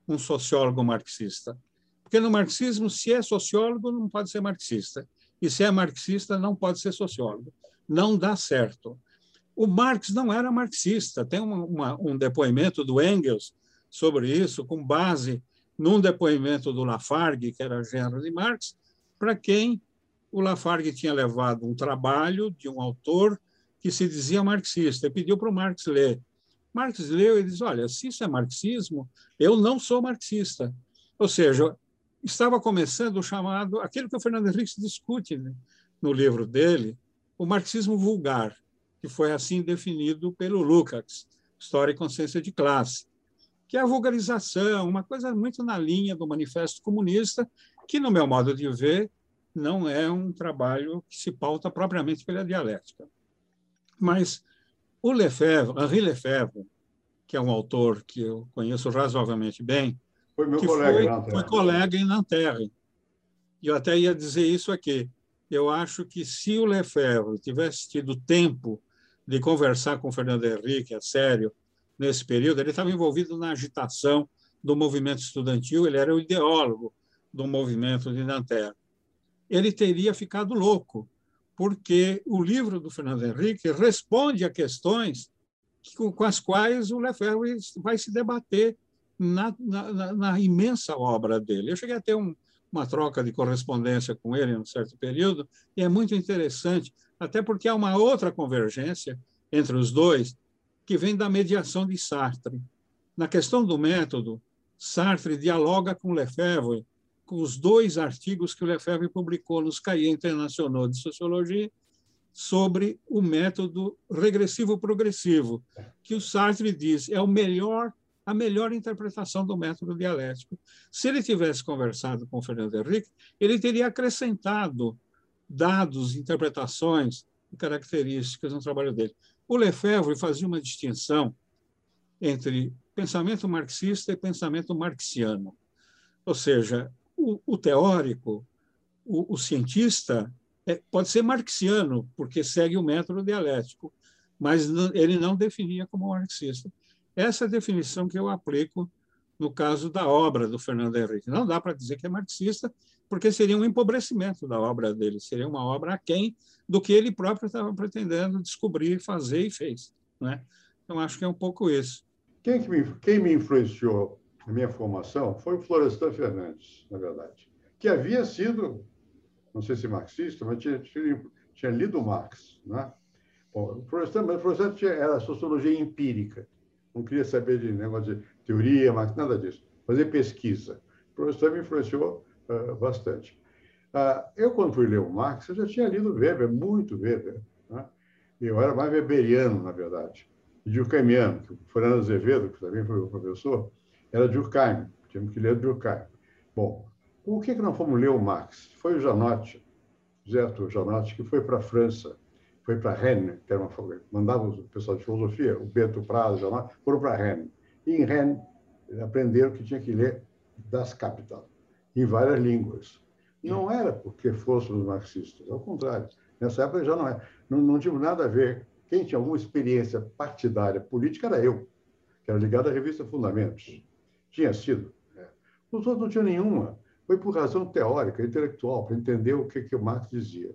um sociólogo marxista, porque no marxismo, se é sociólogo, não pode ser marxista, e se é marxista, não pode ser sociólogo. Não dá certo. O Marx não era marxista. Tem uma, uma, um depoimento do Engels sobre isso, com base num depoimento do Lafargue, que era genro de Marx, para quem o Lafargue tinha levado um trabalho de um autor que se dizia marxista e pediu para o Marx ler. Marx leu e diz: Olha, se isso é marxismo, eu não sou marxista. Ou seja, estava começando o chamado, aquilo que o Fernando Henrique discute né, no livro dele, o marxismo vulgar, que foi assim definido pelo Lukács, História e Consciência de Classe, que é a vulgarização, uma coisa muito na linha do Manifesto Comunista, que, no meu modo de ver, não é um trabalho que se pauta propriamente pela dialética. Mas o Lefebvre, Henri Lefebvre, que é um autor que eu conheço razoavelmente bem, foi meu colega, foi, foi colega em Nanterre. E eu até ia dizer isso aqui. Eu acho que se o Lefebvre tivesse tido tempo de conversar com o Fernando Henrique a sério nesse período, ele estava envolvido na agitação do movimento estudantil, ele era o ideólogo do movimento de Nanterre. Ele teria ficado louco, porque o livro do Fernando Henrique responde a questões com as quais o Lefebvre vai se debater na, na, na imensa obra dele. Eu cheguei a ter um, uma troca de correspondência com ele em um certo período, e é muito interessante, até porque há uma outra convergência entre os dois, que vem da mediação de Sartre. Na questão do método, Sartre dialoga com Lefebvre os dois artigos que o Lefebvre publicou nos Cahiers Internacional de Sociologia sobre o método regressivo-progressivo, que o Sartre diz é o melhor a melhor interpretação do método dialético. Se ele tivesse conversado com Fernando Henrique, ele teria acrescentado dados, interpretações e características no trabalho dele. O Lefebvre fazia uma distinção entre pensamento marxista e pensamento marxiano. Ou seja, o, o teórico, o, o cientista, é, pode ser marxiano, porque segue o método dialético, mas não, ele não definia como marxista. Essa é a definição que eu aplico no caso da obra do Fernando Henrique. Não dá para dizer que é marxista, porque seria um empobrecimento da obra dele, seria uma obra aquém do que ele próprio estava pretendendo descobrir, fazer e fez. Né? Então, acho que é um pouco isso. Quem, que me, quem me influenciou a minha formação foi o Florestan Fernandes, na verdade. que havia sido, não sei se marxista, mas tinha, tinha, tinha lido Marx. Né? Bom, o Florestan, mas o Florestan tinha, era sociologia empírica, não queria saber de negócio de teoria, Marx, nada disso, fazer pesquisa. O Florestan me influenciou uh, bastante. Uh, eu, quando fui ler o Marx, eu já tinha lido Weber, muito Weber. Né? Eu era mais weberiano, na verdade. E Durkheimiano, que o Fernando Azevedo, que também foi o professor, era Durkheim, tínhamos que ler Durkheim. Bom, por que, que não fomos ler o Marx? Foi o Janotti, José Arthur Janotti, que foi para a França, foi para Rennes, que era uma mandava o pessoal de filosofia, o Bento Prado, Janotti, foram para Rennes. E em Rennes aprenderam que tinha que ler Das Capital, em várias línguas. Não era porque fôssemos marxistas, ao contrário. Nessa época já não é. Não, não tinha nada a ver. Quem tinha alguma experiência partidária política era eu, que era ligado à revista Fundamentos. Tinha sido. É. Os outros não tinham nenhuma. Foi por razão teórica, intelectual, para entender o que, que o Marx dizia.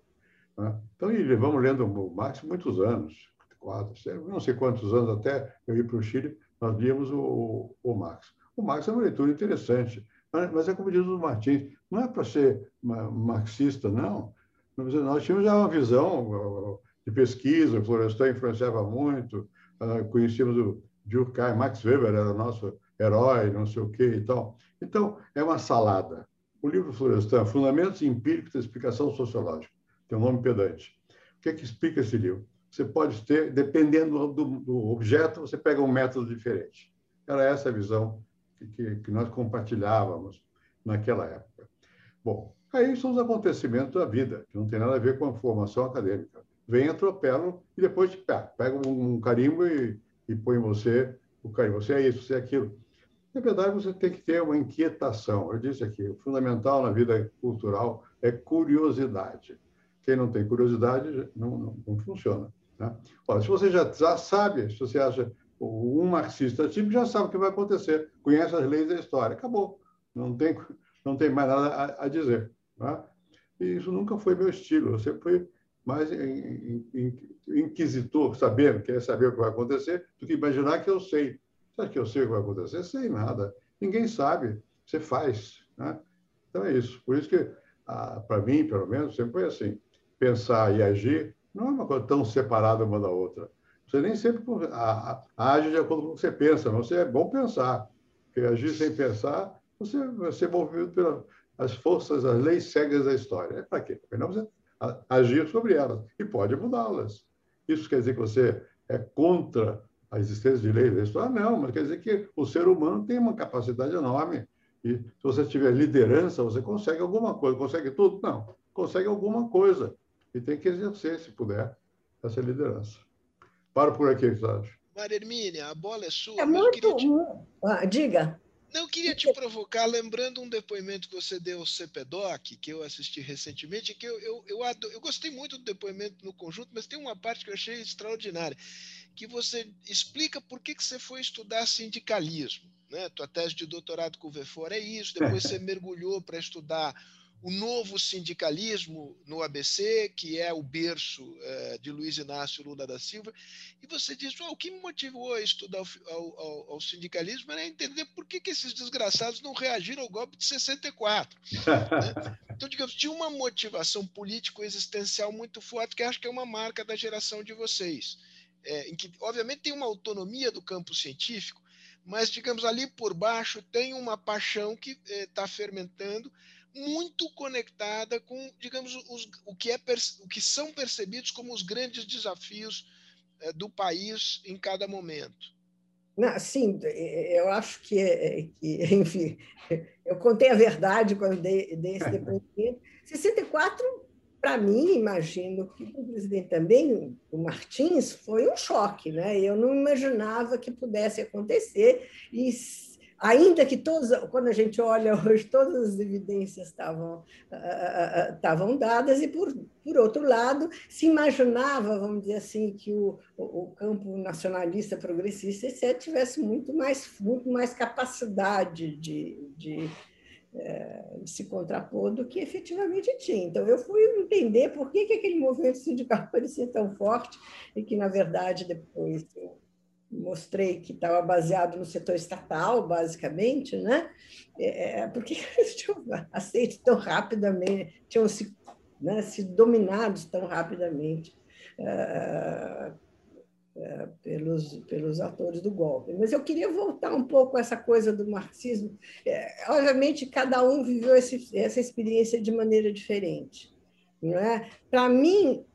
Né? Então, e levamos lendo o Marx muitos anos, quatro, não sei quantos anos até eu ir para o Chile, nós líamos o, o Marx. O Marx é uma leitura interessante, mas é como diz o Martins, não é para ser marxista, não. Nós tínhamos já uma visão de pesquisa, o Florestan influenciava muito, ah, conhecíamos o Durkheim, Max Weber era nosso herói, não sei o quê e tal. Então, é uma salada. O livro Florestan, Fundamentos Empíricos da Explicação Sociológica, tem um nome pedante. O que é que explica esse livro? Você pode ter, dependendo do, do objeto, você pega um método diferente. Era essa a visão que, que nós compartilhávamos naquela época. Bom, aí são os acontecimentos da vida, que não tem nada a ver com a formação acadêmica. Vem, atropelam e depois pá, pega um, carimbo e, e põe você o carimbo. Você é isso, você é aquilo. Na verdade, você tem que ter uma inquietação. Eu disse aqui, o fundamental na vida cultural é curiosidade. Quem não tem curiosidade não, não, não funciona. Né? Olha, se você já, já sabe, se você acha um marxista tipo já sabe o que vai acontecer, conhece as leis da história, acabou, não tem, não tem mais nada a, a dizer. Tá? E isso nunca foi meu estilo, eu sempre fui mais inquisitor, sabendo, querer saber o que vai acontecer, do que imaginar que eu sei. Acha que eu sei o que vai acontecer? Sei nada. Ninguém sabe, você faz. Né? Então é isso. Por isso que, ah, para mim, pelo menos, sempre foi assim. Pensar e agir não é uma coisa tão separada uma da outra. Você nem sempre age de acordo com o que você pensa, mas você é bom pensar. Porque agir sem pensar, você vai ser movido pelas forças, as leis cegas da história. É para quê? Porque não você agir sobre elas e pode mudá-las. Isso quer dizer que você é contra a existência de leis da história? Não, mas quer dizer que o ser humano tem uma capacidade enorme. E se você tiver liderança, você consegue alguma coisa. Consegue tudo? Não. Consegue alguma coisa. E tem que exercer, se puder, essa liderança. Paro por aqui, Sérgio. Maria Hermínia, a bola é sua. É muito... Te... Ah, diga. Não, queria te provocar, lembrando um depoimento que você deu ao CPDOC, que eu assisti recentemente, que eu, eu, eu, adoro, eu gostei muito do depoimento no conjunto, mas tem uma parte que eu achei extraordinária, que você explica por que, que você foi estudar sindicalismo. Né? Tua tese de doutorado com o VFOR é isso, depois você mergulhou para estudar o novo sindicalismo no ABC, que é o berço é, de Luiz Inácio Lula da Silva, e você diz: oh, o que me motivou a estudar ao, ao, ao sindicalismo era entender por que, que, esses desgraçados não reagiram ao golpe de 64. né? Então, digamos, tinha uma motivação político-existencial muito forte, que acho que é uma marca da geração de vocês, é, em que, obviamente, tem uma autonomia do campo científico, mas, digamos, ali por baixo tem uma paixão que está é, fermentando muito conectada com, digamos, os, o, que é, o que são percebidos como os grandes desafios é, do país em cada momento. Não, sim, eu acho que, é, que, enfim, eu contei a verdade quando dei, dei esse depoimento. 64, para mim, imagino que o presidente também, o Martins, foi um choque, né? Eu não imaginava que pudesse acontecer e ainda que todos, quando a gente olha hoje, todas as evidências estavam, estavam dadas, e, por, por outro lado, se imaginava, vamos dizer assim, que o, o campo nacionalista, progressista, etc., tivesse muito mais, muito mais capacidade de, de, é, se contrapor do que efetivamente tinha. Então, eu fui entender por que, que aquele movimento sindical parecia tão forte e que, na verdade, depois mostrei que estava baseado no setor estatal, basicamente, né? É, é porque eles tinham aceito tão rapidamente, tinham se, né, se dominados tão rapidamente uh, pelos, pelos atores do golpe. Mas eu queria voltar um pouco a essa coisa do marxismo. É, obviamente, cada um viveu esse, essa experiência de maneira diferente. Não é? Para mim,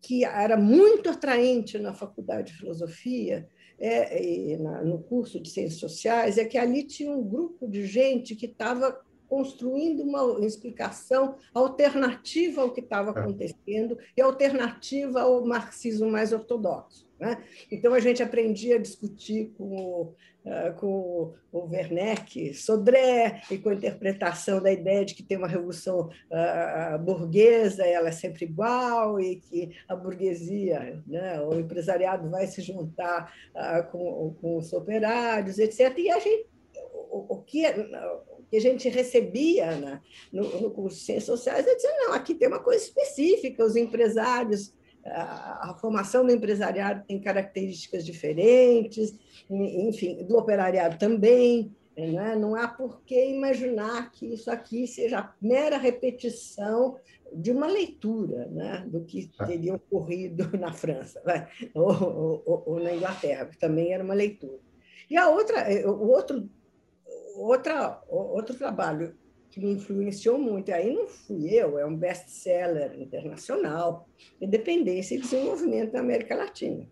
que era muito atraente na faculdade de filosofia, é, no curso de ciências sociais, é que ali tinha um grupo de gente que estava construindo uma explicação alternativa ao que estava é. acontecendo e alternativa ao marxismo mais ortodoxo. Né? Então, a gente aprendia a discutir com uh, com o Werneck, Sodré, e com a interpretação da ideia de que tem uma revolução uh, burguesa, ela é sempre igual, e que a burguesia, né, o empresariado vai se juntar uh, com, com os operários, etc. E a gente, o, que que a gente recebia né, no, no curso de Ciências Sociais é dizer, não, aqui tem uma coisa específica, os empresários a formação do empresariado tem características diferentes, enfim, do operariado também. Né? Não há por que imaginar que isso aqui seja mera repetição de uma leitura né? do que é. teria ocorrido na França né? ou, ou, ou, na Inglaterra, que também era uma leitura. E a outra, eh, o outro, outra, outro trabalho que me influenciou muito. Aí não fui eu, é um best-seller internacional, Independência e Desenvolvimento na América Latina,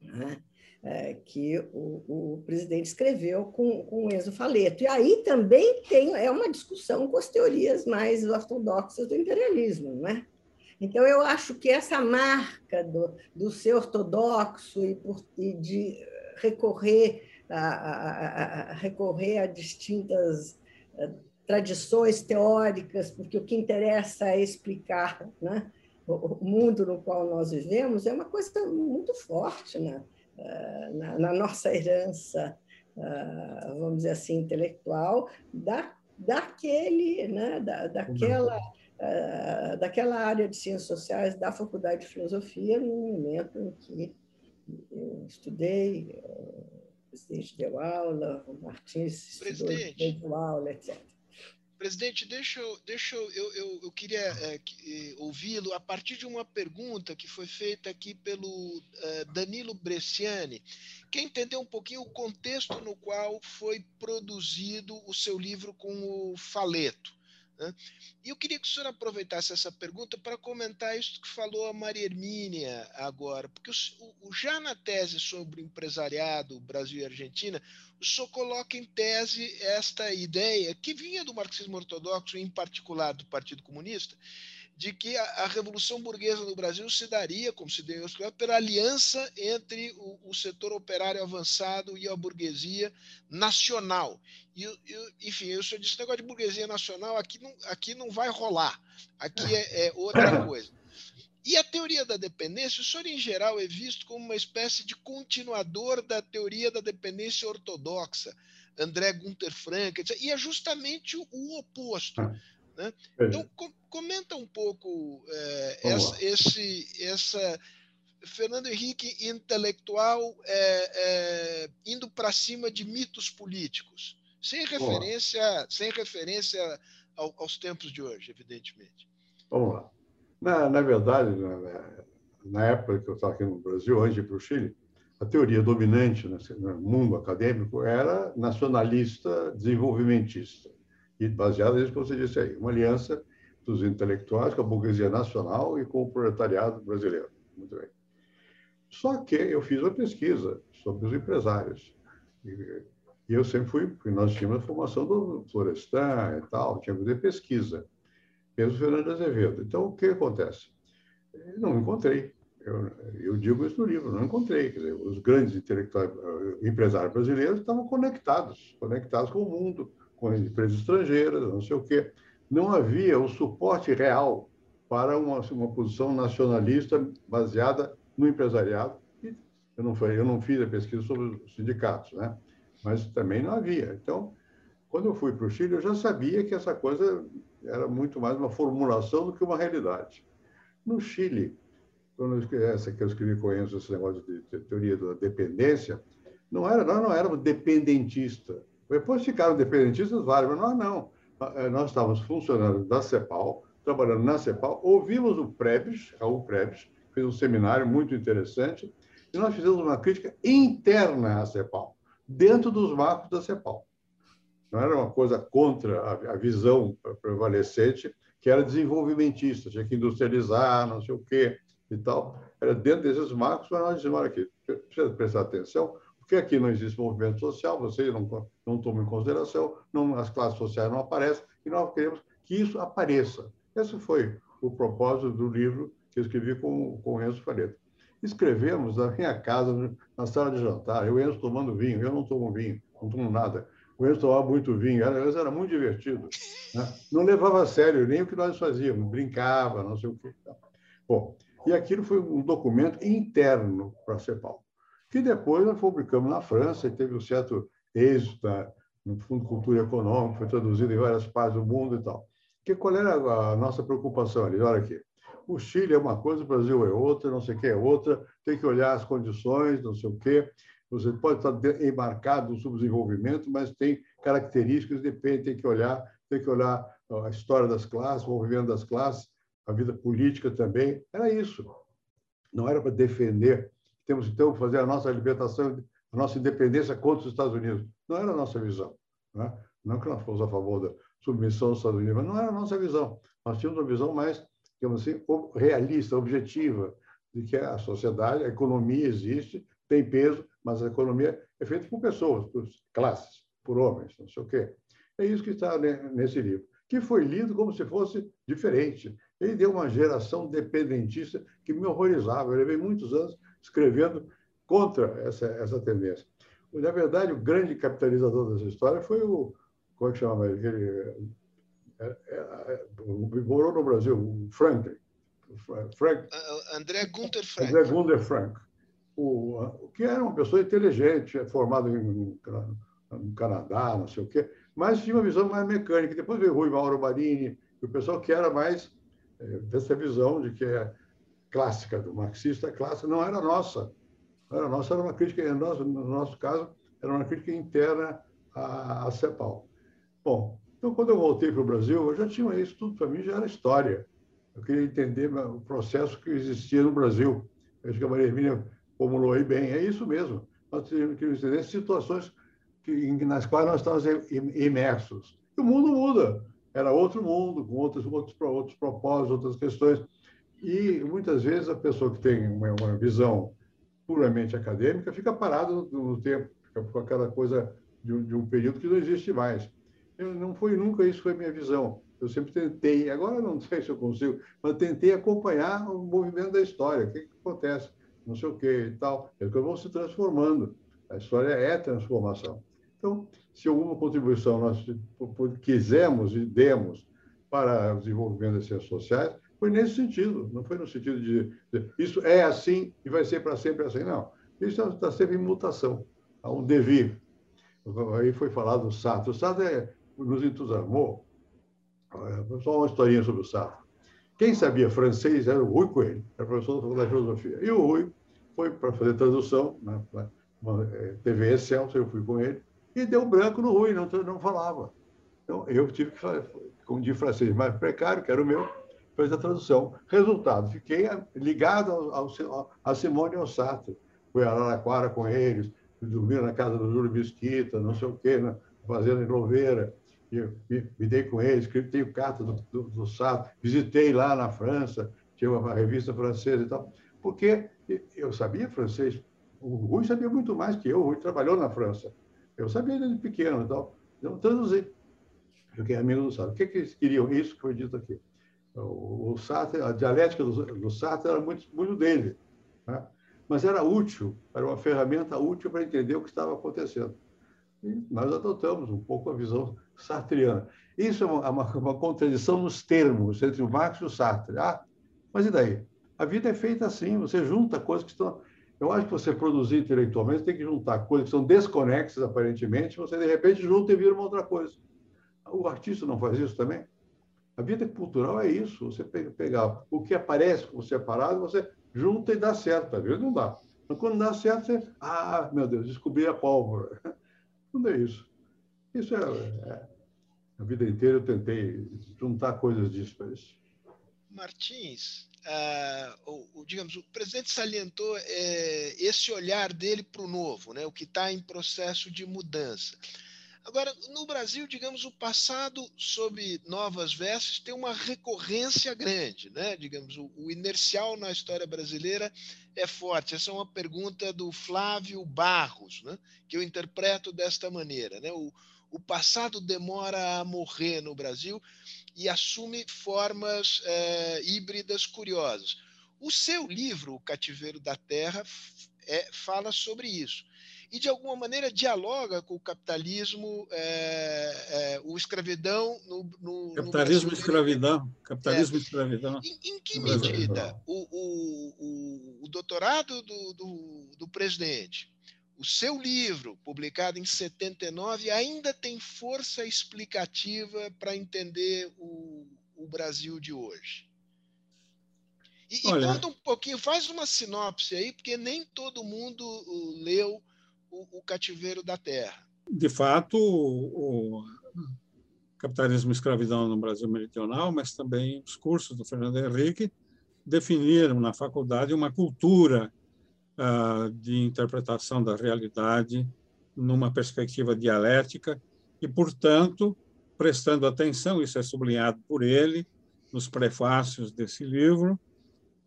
né? é, que o, o, presidente escreveu com, com Enzo Faleto. E aí também tem é uma discussão com as teorias mais ortodoxas do imperialismo, não é? Então, eu acho que essa marca do, do ser ortodoxo e, por, e de recorrer a, a, a, recorrer a distintas tradições teóricas, porque o que interessa é explicar né, o mundo no qual nós vivemos, é uma coisa muito forte né, na, na nossa herança, ah, vamos dizer assim, intelectual, da, daquele, né, da, daquela, ah, daquela área de ciências sociais da Faculdade de Filosofia, no momento em que eu estudei, o presidente deu aula, o Martins estudou, deu aula, etc. Presidente, deixa eu, deixa eu, eu, eu, queria é, ouvi-lo a partir de uma pergunta que foi feita aqui pelo é, Danilo Bresciani, que entender um pouquinho o contexto no qual foi produzido o seu livro com o Faleto. Né? E eu queria que o senhor aproveitasse essa pergunta para comentar isso que falou a Maria Hermínia agora, porque o, o, já na tese sobre o empresariado Brasil e Argentina, o senhor coloca em tese esta ideia, que vinha do marxismo ortodoxo, em particular do Partido Comunista, de que a, a, revolução burguesa no Brasil se daria, como se deu pela aliança entre o, o, setor operário avançado e a burguesia nacional. E, eu, enfim, eu só disse negócio de burguesia nacional aqui não, aqui não vai rolar, aqui é, é outra coisa. E a teoria da dependência, o senhor em geral é visto como uma espécie de continuador da teoria da dependência ortodoxa, André Gunther Frank, etc. e é justamente o oposto. Né? Então, com, comenta um pouco é, essa, esse, essa Fernando Henrique intelectual é, é, indo para cima de mitos políticos, sem referência, sem referência ao, aos tempos de hoje, evidentemente. Vamos lá. Na, na verdade, na, na época que eu estava aqui no Brasil, antes de ir para o Chile, a teoria dominante no mundo acadêmico era nacionalista desenvolvimentista e baseada nisso que você disse aí, uma aliança dos intelectuais com a burguesia nacional e com o proletariado brasileiro. Muito bem. Só que eu fiz uma pesquisa sobre os empresários. E, eu sempre fui, porque nós tínhamos a formação do Florestan e tal, tínhamos de pesquisa. Mesmo Fernando Azevedo. Então, o que acontece? Eu não encontrei. Eu, eu, digo isso no livro, não encontrei. Dizer, os grandes intelectuais, eh, empresários brasileiros estavam conectados, conectados com o mundo, com empresas estrangeiras, não sei o quê. Não havia o suporte real para uma, uma posição nacionalista baseada no empresariado. Eu não, foi, eu não fiz a pesquisa sobre os sindicatos, né? mas também não havia. Então, quando eu fui para o Chile, eu já sabia que essa coisa era muito mais uma formulação do que uma realidade. No Chile, quando essa que eu escrevi com Enzo, esse negócio de teoria da dependência, não era, nós não éramos dependentistas. Depois ficaram dependentistas vários, mas nós não. Eh, nós estávamos funcionando da CEPAL, trabalhando na CEPAL, ouvimos o Prebes, Raul Prebes, fez um seminário muito interessante, e nós fizemos uma crítica interna à CEPAL, dentro dos marcos da CEPAL. Não era uma coisa contra a, visão prevalecente, que era desenvolvimentista, tinha que industrializar, não sei o quê e tal. Era dentro desses marcos, mas nós dizemos, olha aqui, precisa prestar atenção, porque aqui não existe movimento social, vocês não, não tomam em consideração, não, as classes sociais não aparecem, e nós queremos que isso apareça. Esse foi o propósito do livro que eu escrevi com, com o Enzo Fareto. Escrevemos na minha casa, na sala de jantar, eu e Enzo tomando vinho, eu não tomo vinho, não tomo nada. O Enzo tomava muito vinho, era, era muito divertido. Né? Não levava a sério nem o que nós fazíamos, brincava, não sei o quê. Bom, e aquilo foi um documento interno para a CEPAL, que depois nós publicamos na França e teve um certo êxito no Fundo de Cultura Econômica, foi traduzido em várias partes do mundo e tal. Que qual era a nossa preocupação ali? Olha aqui, o Chile é uma coisa, o Brasil é outra, não sei o que é outra, tem que olhar as condições, não sei o quê. Você pode estar embarcado no subdesenvolvimento, mas tem características, depende, tem que olhar, tem que olhar a história das classes, o movimento das classes, a vida política também. Era isso. Não era para defender. Temos, então, que fazer a nossa libertação, a nossa independência contra os Estados Unidos. Não era a nossa visão. Né? Não que nós fomos a favor da submissão aos Estados Unidos, mas não era a nossa visão. Nós tínhamos uma visão mais, digamos assim, realista, objetiva, de que a sociedade, a economia existe, tem peso, mas a economia é feita por pessoas, por classes, por homens, não sei o quê. É isso que está nesse livro, que foi lido como se fosse diferente. Ele deu uma geração dependentista que me horrorizava. Eu levei muitos anos escrevendo contra essa, essa tendência. Na verdade, o grande capitalizador dessa história foi o. Como é que chama ele? É, é, é, morou no Brasil, o Franklin. Frank, André Gunther Frank. André Gunther Frank. O, o, que era uma pessoa inteligente, formado em, no Canadá, não sei o quê, mas tinha uma visão mais mecânica. Depois veio Rui Mauro Barini, o pessoal que era mais é, dessa visão de que é clássica do marxista clássica não era nossa. Não era nossa, era uma crítica, no nosso caso, era uma crítica interna à, à CEPAL. Bom, então, quando eu voltei para o Brasil, eu já tinha isso tudo para mim, já era história. Eu queria entender o processo que existia no Brasil. Eu acho que a Maria Hermínia formulou aí bem. É isso mesmo. Nós queríamos entender situações que, nas quais nós estamos imersos. E o mundo muda era outro mundo, com outros, outros, outros propósitos, outras questões. E muitas vezes a pessoa que tem uma, uma visão puramente acadêmica fica parada no, no, tempo, fica com aquela coisa de de um, período que não existe mais. Eu, não foi nunca isso foi minha visão. Eu sempre tentei, agora não sei se eu consigo, mas tentei acompanhar o movimento da história, o que, que acontece, não sei o que e tal. Que eu vou se transformando. A história é transformação. Então, se alguma contribuição nós quisemos e demos para o desenvolvimento das ciências sociais, foi nesse sentido, não foi no sentido de, isso é assim e vai ser para sempre assim, não. Isso está sempre em mutação, há um devir. Aí foi falado do Sartre. O Sartre é, nos entusiasmou. Só uma historinha sobre o Sartre. Quem sabia francês era o Rui Coelho, era professor da Faculdade de Filosofia. E o Rui foi para fazer tradução na, na TV Excelsior, eu fui com ele, e deu branco no Rui, não, não falava. Então, eu tive que, com de francês mais precário, que era o meu, fazer a tradução. Resultado, fiquei ligado ao, ao, a Simone e Sartre. Fui a Araraquara com eles, dormi na casa do Júlio Mesquita, não sei o quê, na fazenda em Louveira. Me, me, dei com eles, tenho carta do, do, do Sartre, visitei lá na França, tinha uma revista francesa e tal, porque eu sabia francês. O Rui sabia muito mais que eu, o Rui trabalhou na França. Eu sabia desde pequeno, então, eu traduzi. Fiquei amigo do Sartre. O que, que eles queriam? Isso que foi dito aqui. O, Sartre, a dialética do, do Sartre era muito, muito dele. Né? Mas era útil, era uma ferramenta útil para entender o que estava acontecendo. E nós adotamos um pouco a visão sartriana. Isso é uma, uma, uma contradição nos termos entre o Marx e o Sartre. Ah, mas e daí? A vida é feita assim, você junta coisas que estão eu acho que você produzir intelectualmente tem que juntar coisas que são desconexas, aparentemente, você de repente junta e vira uma outra coisa. O artista não faz isso também? A vida cultural é isso, você pegar o que aparece como separado, você junta e dá certo. Às vezes não dá. Mas quando dá certo, você. Ah, meu Deus, descobri a pólvora. Não é isso. Isso é, é. A vida inteira eu tentei juntar coisas isso. Martins, uh, o, o, digamos, o presidente salientou é, esse olhar dele para o novo, né, o que está em processo de mudança. Agora, no Brasil, digamos, o passado sob novas vestes tem uma recorrência grande, né? Digamos, o, o, inercial na história brasileira é forte. Essa é uma pergunta do Flávio Barros, né? Que eu interpreto desta maneira, né? O, o passado demora a morrer no Brasil e assume formas é, híbridas curiosas. O seu livro, O Cativeiro da Terra, é, fala sobre isso e de alguma maneira dialoga com o capitalismo, é, é, o escravidão no, no capitalismo no escravidão, capitalismo é. escravidão. Em, em que medida o, o, o, o doutorado do, do, do, presidente, o seu livro publicado em 79 ainda tem força explicativa para entender o, o Brasil de hoje? E, e, conta um pouquinho, faz uma sinopse aí, porque nem todo mundo uh, leu o, o cativeiro da terra. De fato, o, capitalismo e escravidão no Brasil meridional, mas também os cursos do Fernando Henrique definiram na faculdade uma cultura uh, de interpretação da realidade numa perspectiva dialética e, portanto, prestando atenção, isso é sublinhado por ele nos prefácios desse livro,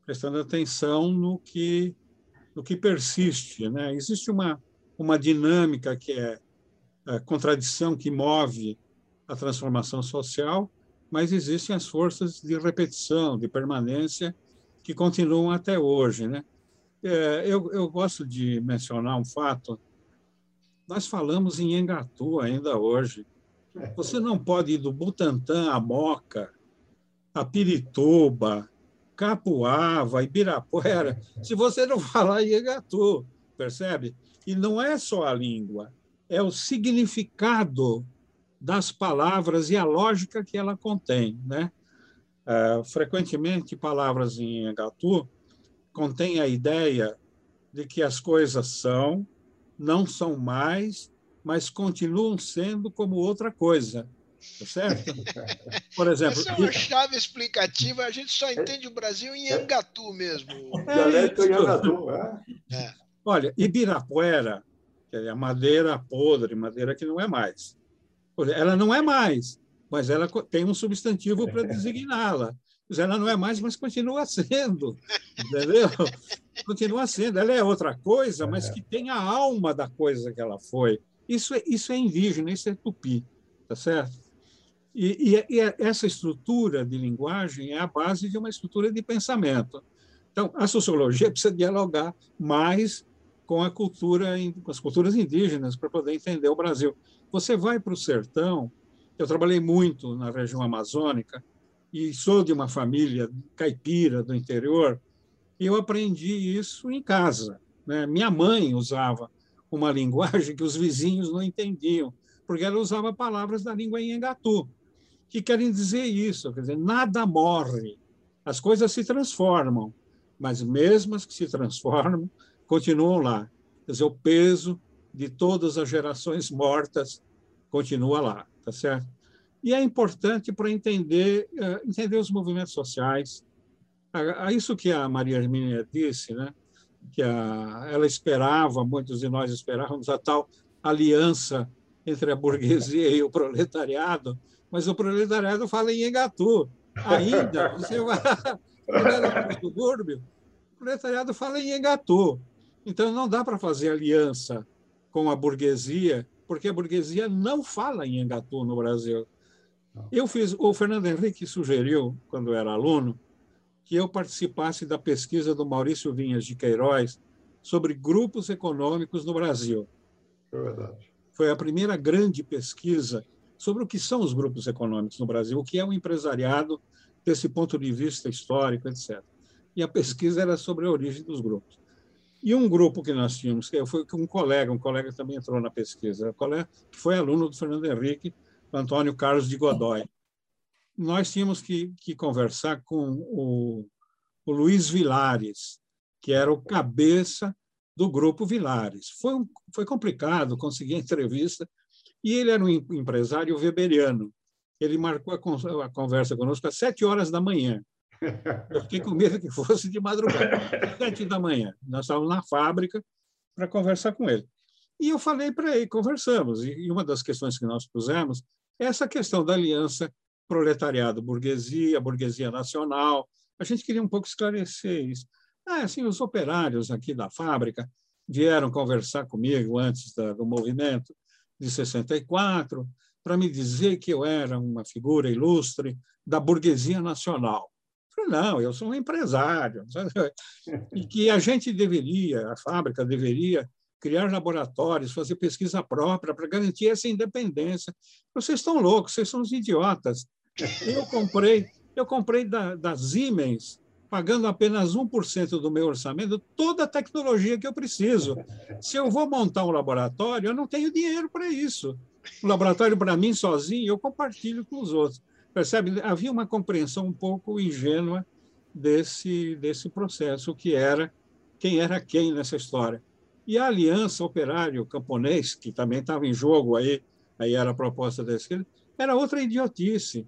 prestando atenção no que no que persiste, né? Existe uma uma dinâmica que é a contradição que move a transformação social, mas existem as forças de repetição, de permanência, que continuam até hoje. Né? É, eu, eu gosto de mencionar um fato. Nós falamos em Engatu ainda hoje. Você não pode ir do Butantã a Moca, a Pirituba, Capuava, Ibirapuera, se você não falar em Engatu, percebe? E não é só a língua, é o significado das palavras e a lógica que ela contém. Né? Uh, frequentemente, palavras em Engatu contêm a ideia de que as coisas são, não são mais, mas continuam sendo como outra coisa. Tá certo? Por exemplo. Essa é uma chave explicativa, a gente só entende o Brasil em Engatu mesmo. É Dialeto em Engatu, é. é. Olha, Ibirapuera, que é a madeira podre, madeira que não é mais. Ela não é mais, mas ela tem um substantivo para designá-la. Ela não é mais, mas continua sendo, entendeu? Continua sendo. Ela é outra coisa, mas que tem a alma da coisa que ela foi. Isso é, isso é indígena, isso é tupi, tá certo? E, e, e essa estrutura de linguagem é a base de uma estrutura de pensamento. Então, a sociologia precisa dialogar mais com a cultura, com as culturas indígenas para poder entender o Brasil. Você vai para o sertão. Eu trabalhei muito na região amazônica e sou de uma família caipira do interior. E eu aprendi isso em casa. Né? Minha mãe usava uma linguagem que os vizinhos não entendiam, porque ela usava palavras da língua engatu, que querem dizer isso, quer dizer, nada morre, as coisas se transformam, mas mesmo as que se transformam, continuam lá. Quer dizer, o peso de todas as gerações mortas continua lá, tá certo? E é importante para entender eh, entender os movimentos sociais. A, isso que a Maria Hermínia disse, né? Que a, ela esperava, muitos de nós esperávamos a tal aliança entre a burguesia e o proletariado, mas o proletariado fala em Engatu. Ainda, você vai no subúrbio, o proletariado fala em Engatu. Então, não dá para fazer aliança com a burguesia, porque a burguesia não fala em Engatu no Brasil. Eu fiz, o Fernando Henrique sugeriu, quando era aluno, que eu participasse da pesquisa do Maurício Vinhas de Queiroz sobre grupos econômicos no Brasil. É verdade. Foi a primeira grande pesquisa sobre o que são os grupos econômicos no Brasil, o que é o empresariado desse ponto de vista histórico, etc. E a pesquisa era sobre a origem dos grupos. E um grupo que nós tínhamos, que foi um colega, um colega também entrou na pesquisa, colega que foi aluno do Fernando Henrique, Antônio Carlos de Godoy. Nós tínhamos que, que conversar com o, o Luiz Vilares, que era o cabeça do Grupo Vilares. Foi, um, foi complicado conseguir a entrevista, e ele era um empresário weberiano. Ele marcou a, a conversa conosco às sete horas da manhã. Eu fiquei com medo que fosse de madrugada, sete da manhã. Nós estávamos na fábrica para conversar com ele. E eu falei para ele, conversamos, e uma das questões que nós pusemos é essa questão da aliança proletariado-burguesia, burguesia nacional. A gente queria um pouco esclarecer isso. Ah, assim, os operários aqui da fábrica vieram conversar comigo antes da, do movimento de 64 para me dizer que eu era uma figura ilustre da burguesia nacional. Falei, não, eu sou um empresário. E que a gente deveria, a fábrica deveria criar laboratórios, fazer pesquisa própria para garantir essa independência. Vocês estão loucos, vocês são os idiotas. Eu comprei, eu comprei da, da Siemens pagando apenas 1% do meu orçamento, toda a tecnologia que eu preciso. Se eu vou montar um laboratório, eu não tenho dinheiro para isso. O laboratório, para mim, sozinho, eu compartilho com os outros. Percebe? Havia uma compreensão um pouco ingênua desse, desse processo, que era quem era quem nessa história. E a aliança operário-camponês, que também estava em jogo aí, aí era a proposta da esquerda, era outra idiotice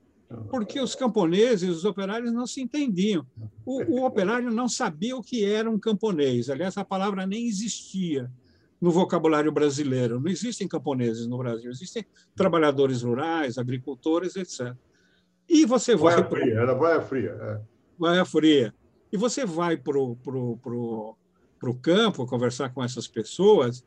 porque os camponeses, os operários não se entendiam. O, o, operário não sabia o que era um camponês. Aliás, a palavra nem existia no vocabulário brasileiro. Não existem camponeses no Brasil, existem trabalhadores rurais, agricultores, etc. E você vai. Baia fria, era baia fria. É. Baia fria. E você vai para o pro, pro, pro campo conversar com essas pessoas,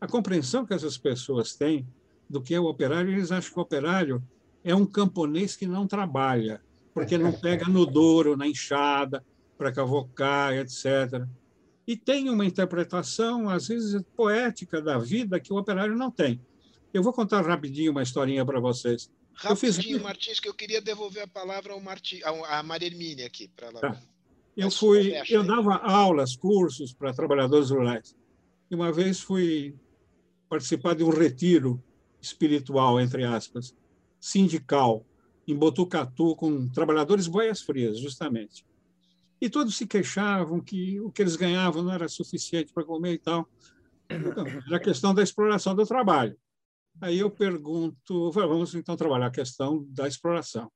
a compreensão que essas pessoas têm do que é o operário, eles acham que o operário é um camponês que não trabalha, porque não pega no douro, na enxada, para cavocar, etc. E tem uma interpretação, às vezes, poética da vida que o operário não tem. Eu vou contar rapidinho uma historinha para vocês. Rapidinho, eu fiz... Martins, que eu queria devolver a palavra ao Marti... à Maria Hermínia aqui. Para ela... Tá. Eu, fui, eu dava aulas, cursos para trabalhadores rurais. E uma vez fui participar de um retiro espiritual, entre aspas, sindical em Botucatu com trabalhadores boias frias, justamente. E todos se queixavam que o que eles ganhavam não era suficiente para comer e tal. Então, era a questão da exploração do trabalho. Aí eu pergunto, vamos então trabalhar a questão da exploração.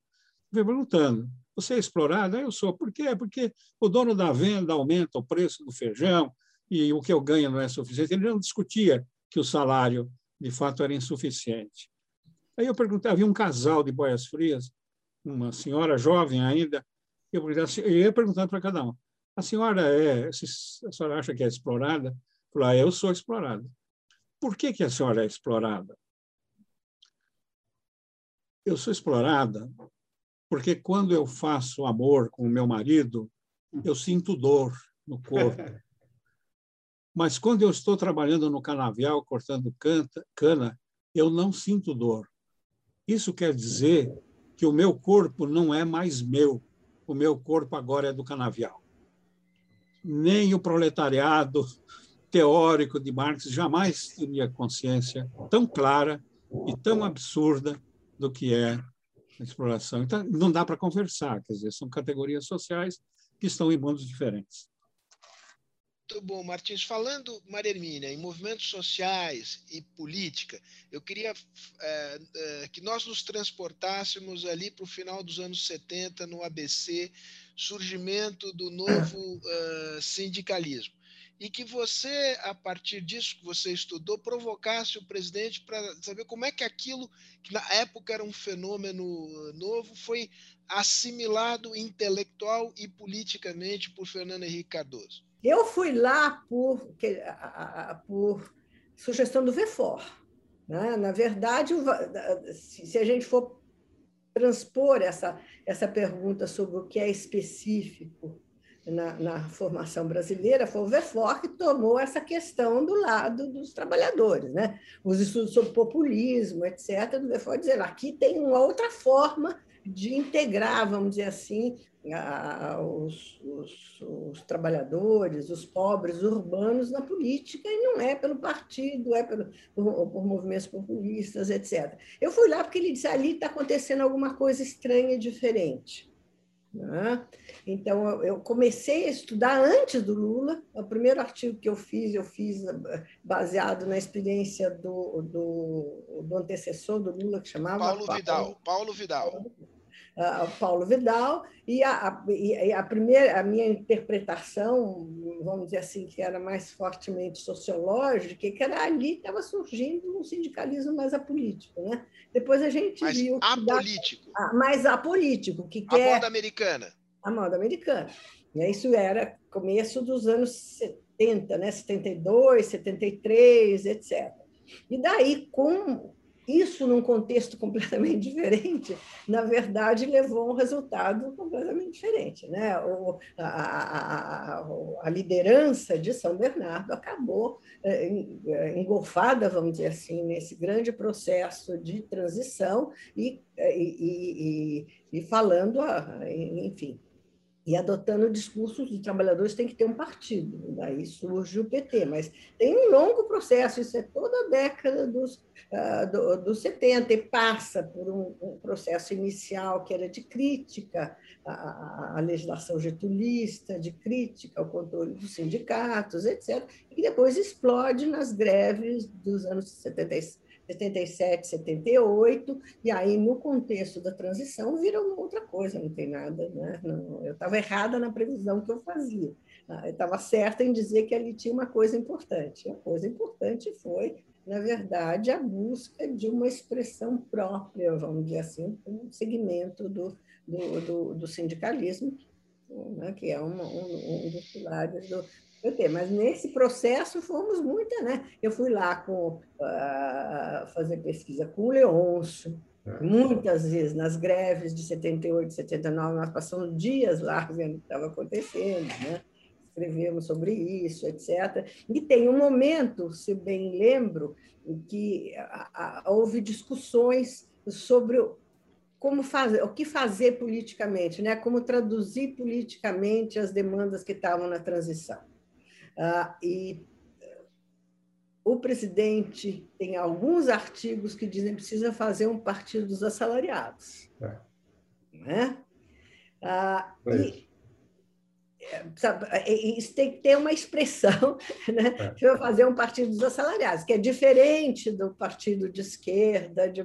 Vem perguntando, você é explorado? Eu sou. Por quê? Porque o dono da venda aumenta o preço do feijão e o que eu ganho não é suficiente. Ele não discutia que o salário, de fato, era insuficiente. Aí eu perguntei, havia um casal de boias frias, uma senhora jovem ainda, eu, eu ia perguntando para cada um, a senhora é, a senhora acha que é explorada? Falou, ah, eu sou explorada. Por que, que a senhora é explorada? Eu sou explorada porque quando eu faço amor com o meu marido, eu sinto dor no corpo. Mas quando eu estou trabalhando no canavial, cortando cana, eu não sinto dor. Isso quer dizer que o meu corpo não é mais meu, o meu corpo agora é do canavial. Nem o proletariado teórico de Marx jamais teria consciência tão clara e tão absurda do que é exploração. Então, não dá para conversar, quer dizer, são categorias sociais que estão em mundos diferentes. Muito bom, Martins. Falando, Maria Hermínia, em movimentos sociais e política, eu queria é, é, que nós nos transportássemos ali para o final dos anos 70, no ABC, surgimento do novo é, sindicalismo. E que você, a partir disso que você estudou, provocasse o presidente para saber como é que aquilo, que na época era um fenômeno novo, foi assimilado intelectual e politicamente por Fernando Henrique Cardoso. Eu fui lá por, por sugestão do VFOR. Né? Na verdade, se a gente for transpor essa, essa pergunta sobre o que é específico na, na, formação brasileira, foi o VFOR que tomou essa questão do lado dos trabalhadores. Né? Os estudos sobre populismo, etc., do VFOR dizendo aqui tem uma outra forma de integrar, vamos dizer assim, os, os, os, trabalhadores, os pobres urbanos na política, e não é pelo partido, é pelo, por, por movimentos populistas, etc. Eu fui lá porque ele disse ali está acontecendo alguma coisa estranha e diferente. Né? Então, eu comecei a estudar antes do Lula. O primeiro artigo que eu fiz, eu fiz eh, baseado na experiência do, do, do antecessor do Lula, que chamava. Paulo Vidal. Paulo Vidal uh, Paulo Vidal, e a, e a, primeira, a minha interpretação, vamos dizer assim, que era mais fortemente sociológica, que era ali estava surgindo um sindicalismo mais apolítico. Né? Depois a gente mais viu... Apolítico. Da, ah, mais apolítico. Que a moda americana. A moda americana. E isso era começo dos anos 70, né? 72, 73, etc. E daí, com isso, num contexto completamente diferente, na verdade, levou a um resultado completamente diferente. Né? O, a, a, a, liderança de São Bernardo acabou é, é, engolfada, vamos dizer assim, nesse grande processo de transição e, e, e, e falando, enfim, e adotando discursos de trabalhadores tem que ter um partido. Daí surge o PT, mas tem um longo processo, isso é toda a década dos, uh, do, dos 70, e passa por um, um, processo inicial que era de crítica à, à, legislação getulista, de crítica ao controle dos sindicatos, etc., e depois explode nas greves dos anos 76 77, 78, e aí, no contexto da transição, vira uma outra coisa, não tem nada. Né? Não, eu estava errada na previsão que eu fazia. Ah, eu estava certa em dizer que ali tinha uma coisa importante. A coisa importante foi, na verdade, a busca de uma expressão própria, vamos dizer assim, um segmento do, do, do, do sindicalismo, né? que é uma, um, um dos pilares do, mas nesse processo fomos muita, né? Eu fui lá com uh, fazer pesquisa com o Leôncio, é. muitas vezes nas greves de 78, 79, nós passamos dias lá vendo o que estava acontecendo, né? Escrevemos sobre isso, etc. E tem um momento, se bem lembro, em que houve discussões sobre como fazer, o que fazer politicamente, né? Como traduzir politicamente as demandas que estavam na transição. Ah, e o presidente tem alguns artigos que dizem que precisa fazer um partido dos assalariados. É. Né? Ah, é e, sabe, isso tem que ter uma expressão, né? É. fazer um partido dos assalariados, que é diferente do partido de esquerda, de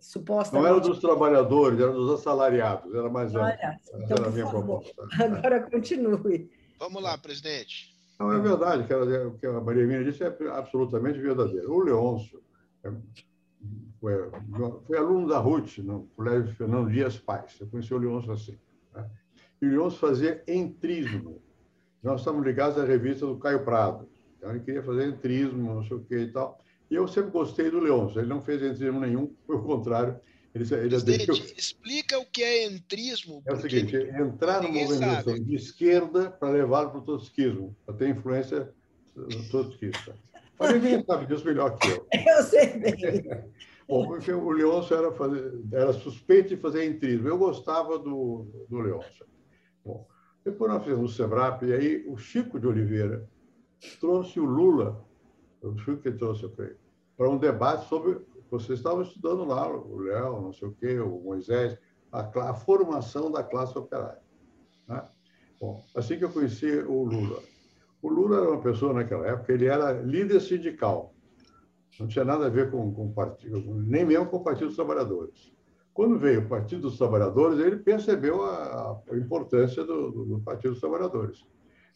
supostamente... Não era dos trabalhadores, era dos assalariados, era mais amplo. Então, era a minha proposta. Agora continue. Vamos lá, presidente. Não, é verdade, o que a Maria Mina disse é absolutamente verdadeiro. O Leôncio é, foi, foi aluno da RUT, no Colégio Fernando Dias Pais. Eu conheci o Leôncio assim. Né? E o Leôncio fazia entrismo. Nós estamos ligados à revista do Caio Prado. Então, ele queria fazer entrismo, não sei o que e tal. E eu sempre gostei do Leôncio. Ele não fez entrismo nenhum, pelo contrário, ele, ele Presidente, explica o que é entrismo. É o seguinte, entrar numa organização sabe. de esquerda para levá-lo para o trotskismo, para ter influência trotskista. Mas ninguém sabe disso melhor que eu. Eu sei bem. Bom, porque o Leôncio era, fazer, era suspeito de fazer entrismo. Eu gostava do, do Leôncio. Bom, depois nós fizemos o SEBRAP, e aí o Chico de Oliveira trouxe o Lula, o Chico que trouxe para um debate sobre vocês estavam estudando lá, o Léo, não sei o quê, o Moisés, a, a formação da classe operária. Né? Bom, assim que eu conheci o Lula. O Lula era uma pessoa naquela época, ele era líder sindical. Não tinha nada a ver com, com partido, nem mesmo com o Partido dos Trabalhadores. Quando veio o Partido dos Trabalhadores, ele percebeu a, a importância do, do, do, Partido dos Trabalhadores.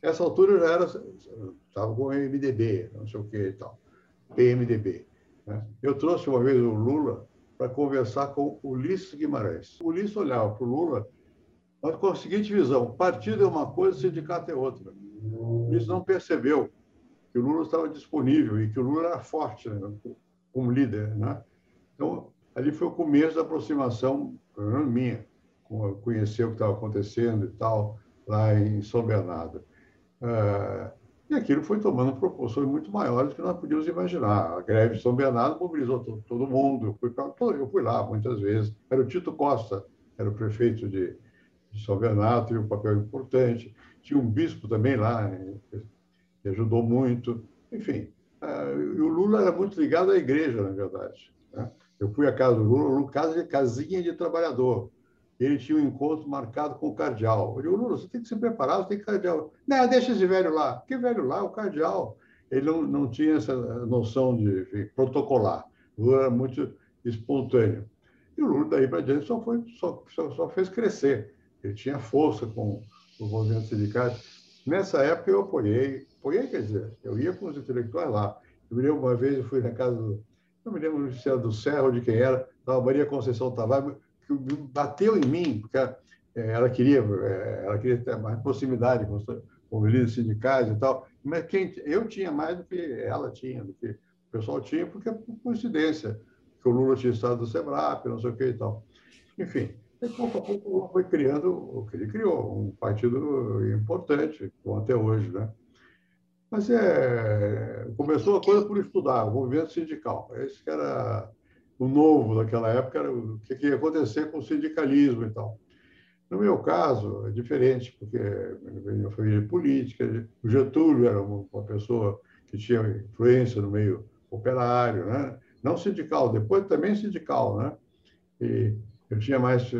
Nessa altura já era, estava com o MDB, não sei o que e tal, PMDB. Né? Eu trouxe uma vez o Lula para conversar com Ulisses Guimarães. O Ulisses olhava para o Lula mas com a seguinte visão: partido é uma coisa, sindicato é outra. O Ulisses não percebeu que o Lula estava disponível e que o Lula era forte né, como líder. Né? Então, ali foi o começo da aproximação, minha, conhecer o que estava acontecendo e tal, lá em São Bernardo. Uh, e aquilo foi tomando proporções muito maiores do que nós podíamos imaginar. A greve de São Bernardo mobilizou todo, todo mundo. Eu fui, eu fui, lá muitas vezes. Era o Tito Costa, era o prefeito de, de São Bernardo, teve um papel importante. Tinha um bispo também lá, que ajudou muito. Enfim, uh, o Lula era muito ligado à igreja, na verdade. Né? Eu fui à casa do Lula, Lula de casinha de trabalhador. Ele tinha um encontro marcado com o cardeal. Eu digo, Lula, você tem que se preparar, você tem que cardeal. Não, deixa esse velho lá. Que velho lá? O cardeal. Ele não, não tinha essa noção de enfim, protocolar. O Lula era muito espontâneo. E o Lula, daí para diante, só, foi, só, só, só, fez crescer. Ele tinha força com os movimentos sindicais. Nessa época, eu apoiei. Apoiei, quer dizer, eu ia com os intelectuais lá. Eu me lembro uma vez, eu fui na casa do. Não me lembro se era do Serra ou de quem era, estava Maria Conceição Tavares, bateu em mim, porque ela queria, ela queria ter mais proximidade com os, líderes sindicais e tal. Mas quem, eu tinha mais do que ela tinha, do que o pessoal tinha, porque por coincidência que o Lula tinha estado do SEBRAP, não sei o que e tal. Enfim, pouco a pouco o Lula foi criando o que ele criou, um partido importante, como até hoje, né? Mas é, começou a coisa por estudar, o movimento sindical. Esse era o novo daquela época, era o que ia acontecer com o sindicalismo e tal. No meu caso, é diferente, porque eu venho de uma família política, o Getúlio era uma pessoa que tinha influência no meio operário, né? não sindical, depois também sindical, né? E eu tinha mais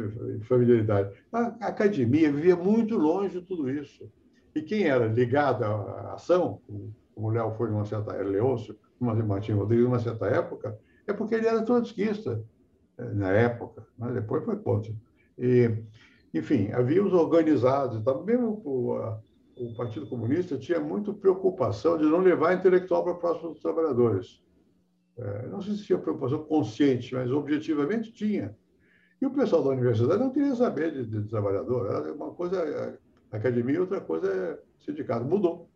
familiaridade. A academia vivia muito longe de tudo isso. E quem era ligado à ação, como o Léo foi numa certa era Leôncio, Martim Rodrigues, numa certa época, é porque ele era trotskista eh, na época, mas depois foi contra. E, enfim, havia os organizados, tá? mesmo o, o Partido Comunista tinha muito preocupação de não levar intelectual para próximo dos trabalhadores. É, não sei se tinha preocupação consciente, mas objetivamente tinha. E o pessoal da universidade não queria saber de, de trabalhador. Era uma coisa é, academia e outra coisa é sindicato. Mudou.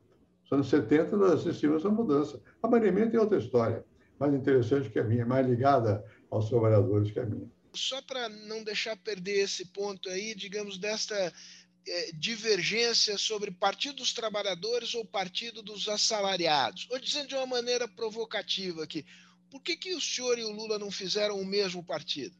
Nos anos 70 nós assistimos essa mudança. A tem outra história, mais interessante que a minha, mais ligada aos trabalhadores que a minha. Só para não deixar perder esse ponto aí, digamos, desta é, divergência sobre Partido dos Trabalhadores ou Partido dos Assalariados. Ou dizendo de uma maneira provocativa aqui, por que, que o senhor e o Lula não fizeram o mesmo partido?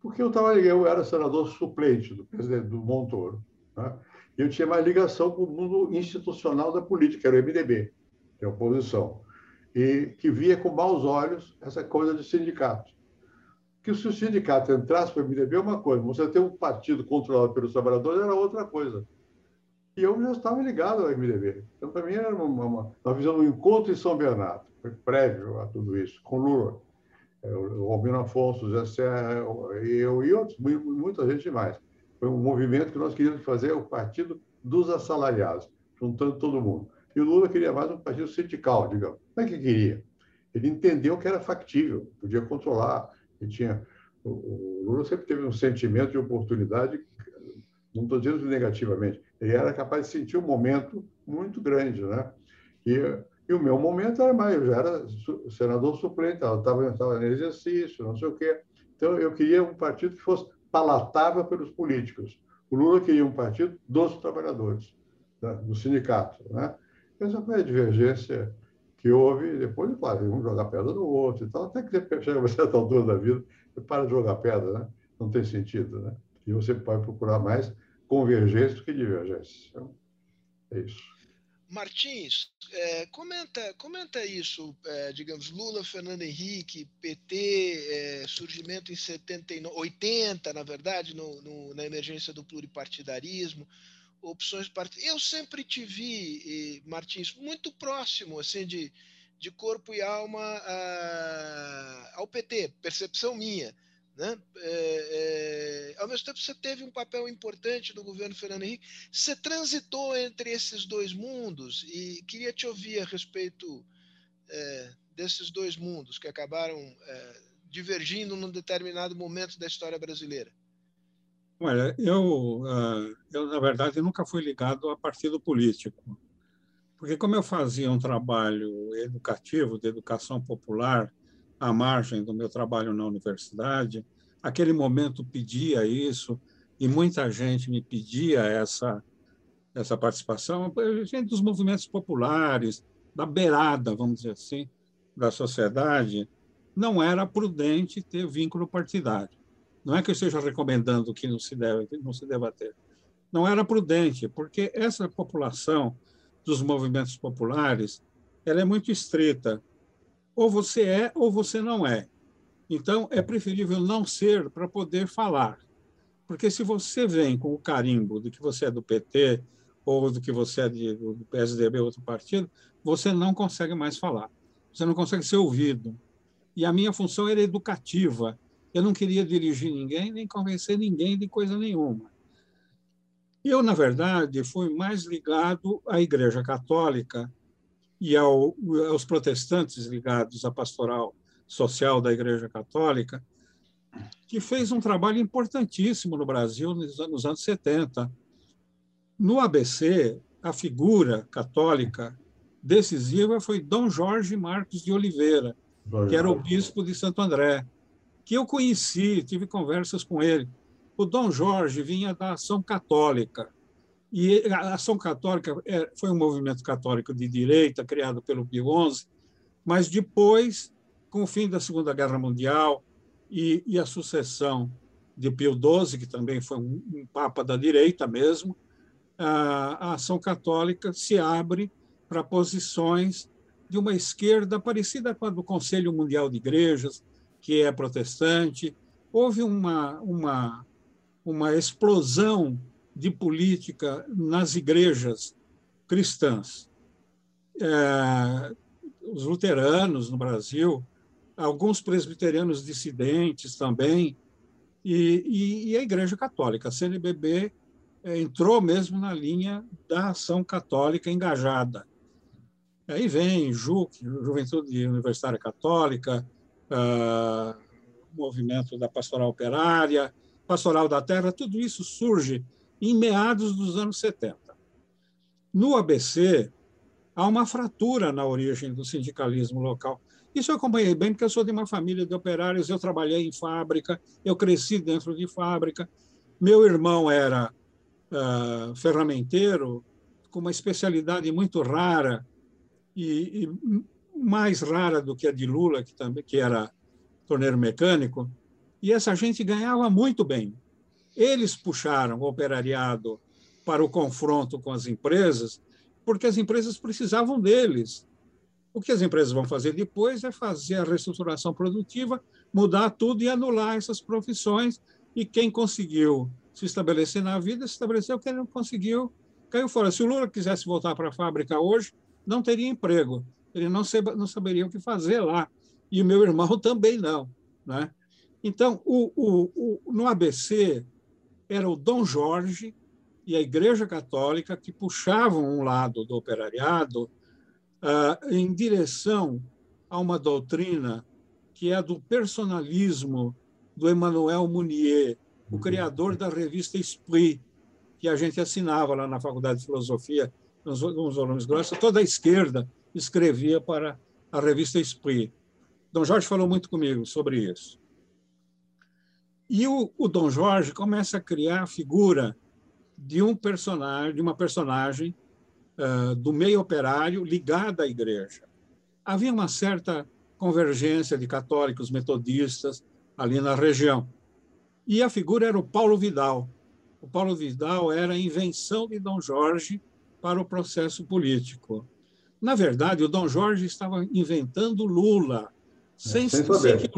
Porque eu, tava, eu era senador suplente do presidente do Montoro. Né? Eu tinha mais ligação com o mundo institucional da política, era o MDB, que é a oposição. E que via com maus olhos essa coisa de sindicato. Que se o sindicato entrasse para o MDB é uma coisa, você ter um partido controlado pelos trabalhadores era outra coisa. E eu já estava ligado ao MDB. Então, para mim, era uma, uma, nós fizemos um encontro em São Bernardo prévio a tudo isso, com Lula, é, o Albino Afonso, Zé Serra, eu e outros, muita gente mais. Foi um movimento que nós queríamos fazer o partido dos assalariados, juntando todo mundo. E o Lula queria mais um partido sindical, digamos. Como é que queria? Ele entendeu que era factível, podia controlar. Ele tinha, o Lula sempre teve um sentimento de oportunidade, não estou dizendo negativamente, ele era capaz de sentir um momento muito grande, né? E e o meu momento era mais, eu já era senador suplente, estava, estava em exercício, não sei o quê. Então, eu queria um partido que fosse palatável pelos políticos. O Lula queria um partido dos trabalhadores, né, do sindicato. Né? Essa foi a divergência que houve. Depois, claro, um jogar pedra no outro e tal, até que você chega a certa altura da vida, você para de jogar pedra, né? não tem sentido. Né? E você pode procurar mais convergência do que divergência. Então, é isso. Martins, é, comenta, comenta isso, é, digamos, Lula, Fernando Henrique, PT, é, surgimento em 79, 80, na verdade, no, no, na emergência do pluripartidarismo, opções partido. Eu sempre te vi, Martins, muito próximo, assim, de, de corpo e alma a, ao PT, percepção minha. Né? É, é, ao mesmo tempo, você teve um papel importante no governo Fernando Henrique. Você transitou entre esses dois mundos e queria te ouvir a respeito é, desses dois mundos que acabaram é, divergindo num determinado momento da história brasileira. Olha, eu, ah, eu na verdade nunca fui ligado a partido político, porque como eu fazia um trabalho educativo de educação popular à margem do meu trabalho na universidade. Aquele momento pedia isso e muita gente me pedia essa essa participação, gente dos movimentos populares, da beirada, vamos dizer assim, da sociedade, não era prudente ter vínculo partidário. Não é que eu esteja recomendando que não se deve, não se deva ter. Não era prudente, porque essa população dos movimentos populares, ela é muito estrita ou você é ou você não é. Então, é preferível não ser para poder falar. Porque se você vem com o carimbo de que você é do PT ou do que você é de, do PSDB, outro partido, você não consegue mais falar. Você não consegue ser ouvido. E a minha função era educativa. Eu não queria dirigir ninguém, nem convencer ninguém de coisa nenhuma. Eu, na verdade, fui mais ligado à Igreja Católica e ao, aos protestantes ligados à pastoral social da Igreja Católica, que fez um trabalho importantíssimo no Brasil nos anos, anos 70. No ABC, a figura católica decisiva foi Dom Jorge Marcos de Oliveira, que era o bispo de Santo André, que eu conheci, tive conversas com ele. O Dom Jorge vinha da Ação Católica, e a Ação Católica é, foi um movimento católico de direita criado pelo Pio XI, mas depois, com o fim da Segunda Guerra Mundial e, e a sucessão de Pio XII, que também foi um, um papa da direita mesmo, a, a Ação Católica se abre para posições de uma esquerda parecida com a do Conselho Mundial de Igrejas, que é protestante. Houve uma, uma, uma explosão de política nas igrejas cristãs. É, os luteranos no Brasil, alguns presbiterianos dissidentes também, e, e, e a Igreja Católica. A CNBB é, entrou mesmo na linha da ação católica engajada. Aí vem JUC, Juventude Universitária Católica, uh, movimento da Pastoral Operária, Pastoral da Terra, tudo isso surge em meados dos anos 70. No ABC, há uma fratura na origem do sindicalismo local. Isso eu acompanhei bem, porque eu sou de uma família de operários, eu trabalhei em fábrica, eu cresci dentro de fábrica. Meu irmão era uh, ferramenteiro, com uma especialidade muito rara, e, e, mais rara do que a de Lula, que, também, que era torneiro mecânico, e essa gente ganhava muito bem. Eles puxaram o operariado para o confronto com as empresas, porque as empresas precisavam deles. O que as empresas vão fazer depois é fazer a reestruturação produtiva, mudar tudo e anular essas profissões. E quem conseguiu se estabelecer na vida, se estabeleceu. Quem não conseguiu, caiu fora. Se o Lula quisesse voltar para a fábrica hoje, não teria emprego. Ele não, não saberia o que fazer lá. E o meu irmão também não. Né? Então, o, o, o, no ABC, era o Dom Jorge e a Igreja Católica que puxavam um lado do operariado uh, em direção a uma doutrina que é a do personalismo do Emmanuel Mounier, o criador da revista Esprit, que a gente assinava lá na Faculdade de Filosofia, nos, nos volumes grossos, toda a esquerda escrevia para a revista Esprit. Dom Jorge falou muito comigo sobre isso. E o, o Dom Jorge começa a criar a figura de um personagem, de uma personagem uh, do meio operário ligada à igreja. Havia uma certa convergência de católicos metodistas ali na região. E a figura era o Paulo Vidal. O Paulo Vidal era a invenção de Dom Jorge para o processo político. Na verdade, o Dom Jorge estava inventando Lula, sem, sem, sem que,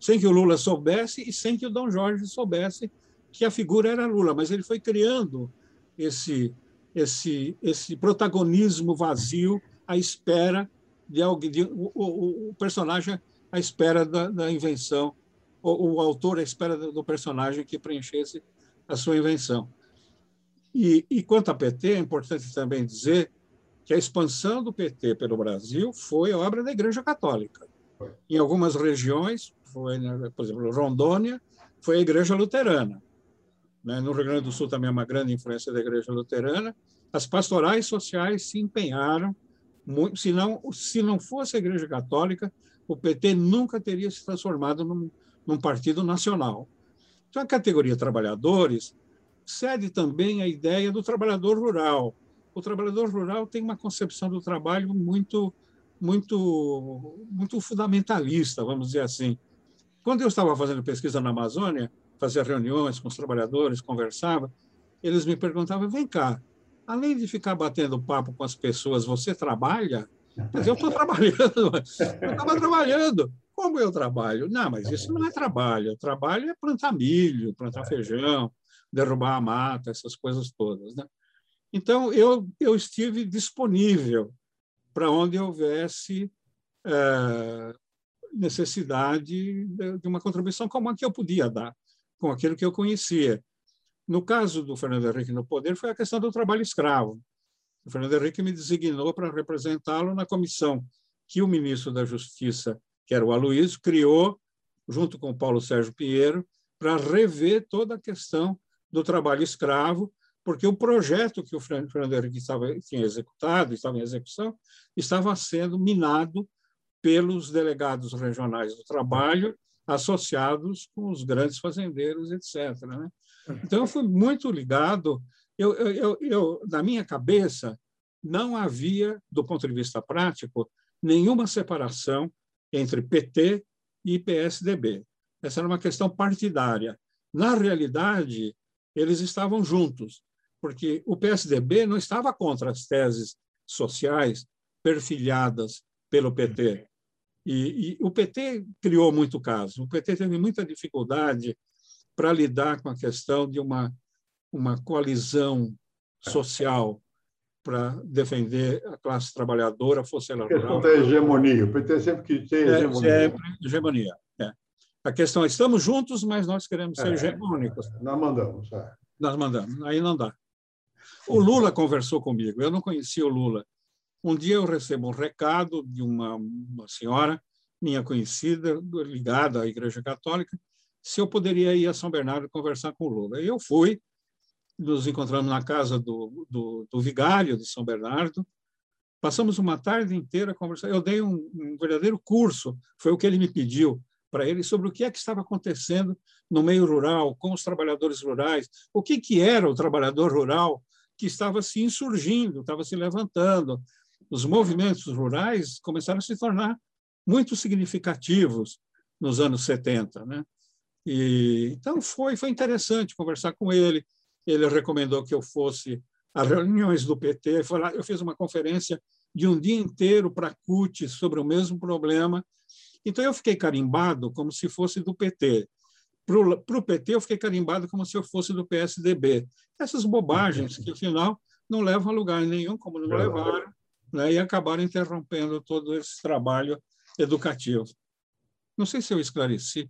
sem que o Lula soubesse e sem que o Dom Jorge soubesse que a figura era Lula, mas ele foi criando esse esse esse protagonismo vazio à espera de alguém, de, o, o, o, personagem à espera da, da invenção, o, o, autor à espera do personagem que preenchesse a sua invenção. E, e quanto à PT, é importante também dizer que a expansão do PT pelo Brasil foi obra da Igreja Católica. Em algumas regiões, foi, né, por exemplo, Rondônia foi a igreja luterana. Né? No Rio Grande do Sul também é uma grande influência da igreja luterana. As pastorais sociais se empenharam, muito, se, não, se não fosse a igreja católica, o PT nunca teria se transformado num, num partido nacional. Então, a categoria trabalhadores cede também a ideia do trabalhador rural. O trabalhador rural tem uma concepção do trabalho muito muito muito fundamentalista, vamos dizer assim. Quando eu estava fazendo pesquisa na Amazônia, fazia reuniões com os trabalhadores, conversava, eles me perguntavam: vem cá, além de ficar batendo papo com as pessoas, você trabalha? Mas eu estou trabalhando, eu estava trabalhando. Como eu trabalho? Não, mas isso não é trabalho. O trabalho é plantar milho, plantar feijão, derrubar a mata, essas coisas todas. Né? Então, eu, eu estive disponível para onde houvesse é, necessidade de uma contribuição como a que eu podia dar, com aquilo que eu conhecia. No caso do Fernando Henrique no poder, foi a questão do trabalho escravo. O Fernando Henrique me designou para representá-lo na comissão que o ministro da Justiça, que era o Aloysio, criou, junto com o Paulo Sérgio Pinheiro, para rever toda a questão do trabalho escravo, porque o projeto que o Fernando Henrique estava, tinha executado, estava em execução, estava sendo minado pelos delegados regionais do trabalho associados com os grandes fazendeiros, etc. Né? Então, eu fui muito ligado. Eu, eu, eu, na minha cabeça, não havia, do ponto de vista prático, nenhuma separação entre PT e PSDB. Essa era uma questão partidária. Na realidade, eles estavam juntos, porque o PSDB não estava contra as teses sociais perfilhadas pelo PT. E, e, o PT criou muito caso. O PT teve muita dificuldade para lidar com a questão de uma, uma coalizão social para defender a classe trabalhadora, fosse ela rural. A questão da hegemonia. O PT sempre que tem é, hegemonia. É, sempre hegemonia. É. A questão é, estamos juntos, mas nós queremos ser é, hegemônicos. Nós mandamos. É. Nós mandamos. Aí não dá. O Lula conversou comigo. Eu não conhecia o Lula. Um dia eu recebo um recado de uma, uma senhora, minha conhecida, ligada à Igreja Católica, se eu poderia ir a São Bernardo conversar com o Lula. E eu fui, nos encontramos na casa do, do, do vigário de São Bernardo, passamos uma tarde inteira conversando. Eu dei um, um verdadeiro curso, foi o que ele me pediu para ele, sobre o que é que estava acontecendo no meio rural, com os trabalhadores rurais, o que, que era o trabalhador rural que estava se insurgindo, estava se levantando. Os movimentos rurais começaram a se tornar muito significativos nos anos 70. Né? E, então, foi, foi interessante conversar com ele. Ele recomendou que eu fosse às reuniões do PT. Lá, eu fiz uma conferência de um dia inteiro para CUT sobre o mesmo problema. Então, eu fiquei carimbado como se fosse do PT. Para o PT, eu fiquei carimbado como se eu fosse do PSDB. Essas bobagens que, afinal, não levam a lugar nenhum, como não levaram, né, e acabaram interrompendo todo esse trabalho educativo. Não sei se eu esclareci.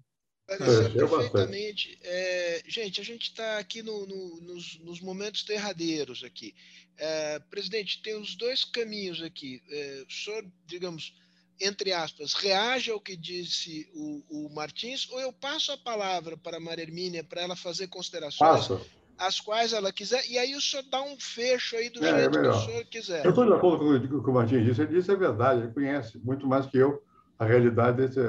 Esclareceu perfeitamente. É, gente, a gente está aqui no, no, nos, nos, momentos derradeiros aqui. É, presidente, tem os dois caminhos aqui. É, o senhor, digamos, entre aspas, reage ao que disse o, o Martins, ou eu passo a palavra para a Maria Hermínia para ela fazer considerações, Passo. as quais ela quiser, e aí o senhor dá um fecho aí do é, é jeito é que o senhor quiser. Eu estou de acordo com o que o Martins disse, ele disse é verdade, ele conhece muito mais que eu a realidade desse,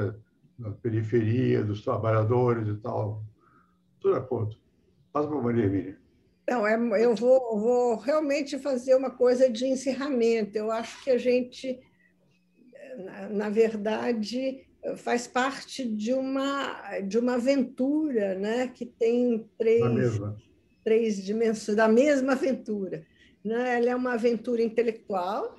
da periferia, dos trabalhadores e tal. Estou de acordo. Passa para a Maria Emília. Não, é, eu vou, vou realmente fazer uma coisa de encerramento. Eu acho que a gente, na, na verdade, faz parte de uma, de uma aventura né? que tem três, três dimensões, da mesma aventura. Né? Ela é uma aventura intelectual,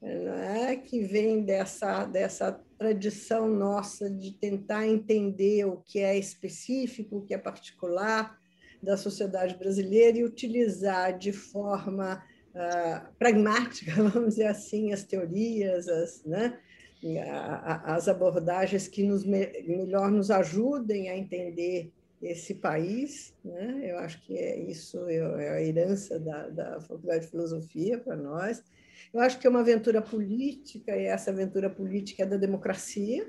né? que vem dessa, dessa tradição nossa de tentar entender o que é específico, o que é particular da sociedade brasileira e utilizar de forma uh, pragmática, vamos dizer assim, as teorias, as, né, as abordagens que nos, melhor nos ajudem a entender esse país. Né? Eu acho que é isso, é, é a herança da, da Faculdade de Filosofia para nós. Eu acho que é uma aventura política, e essa aventura política é da democracia.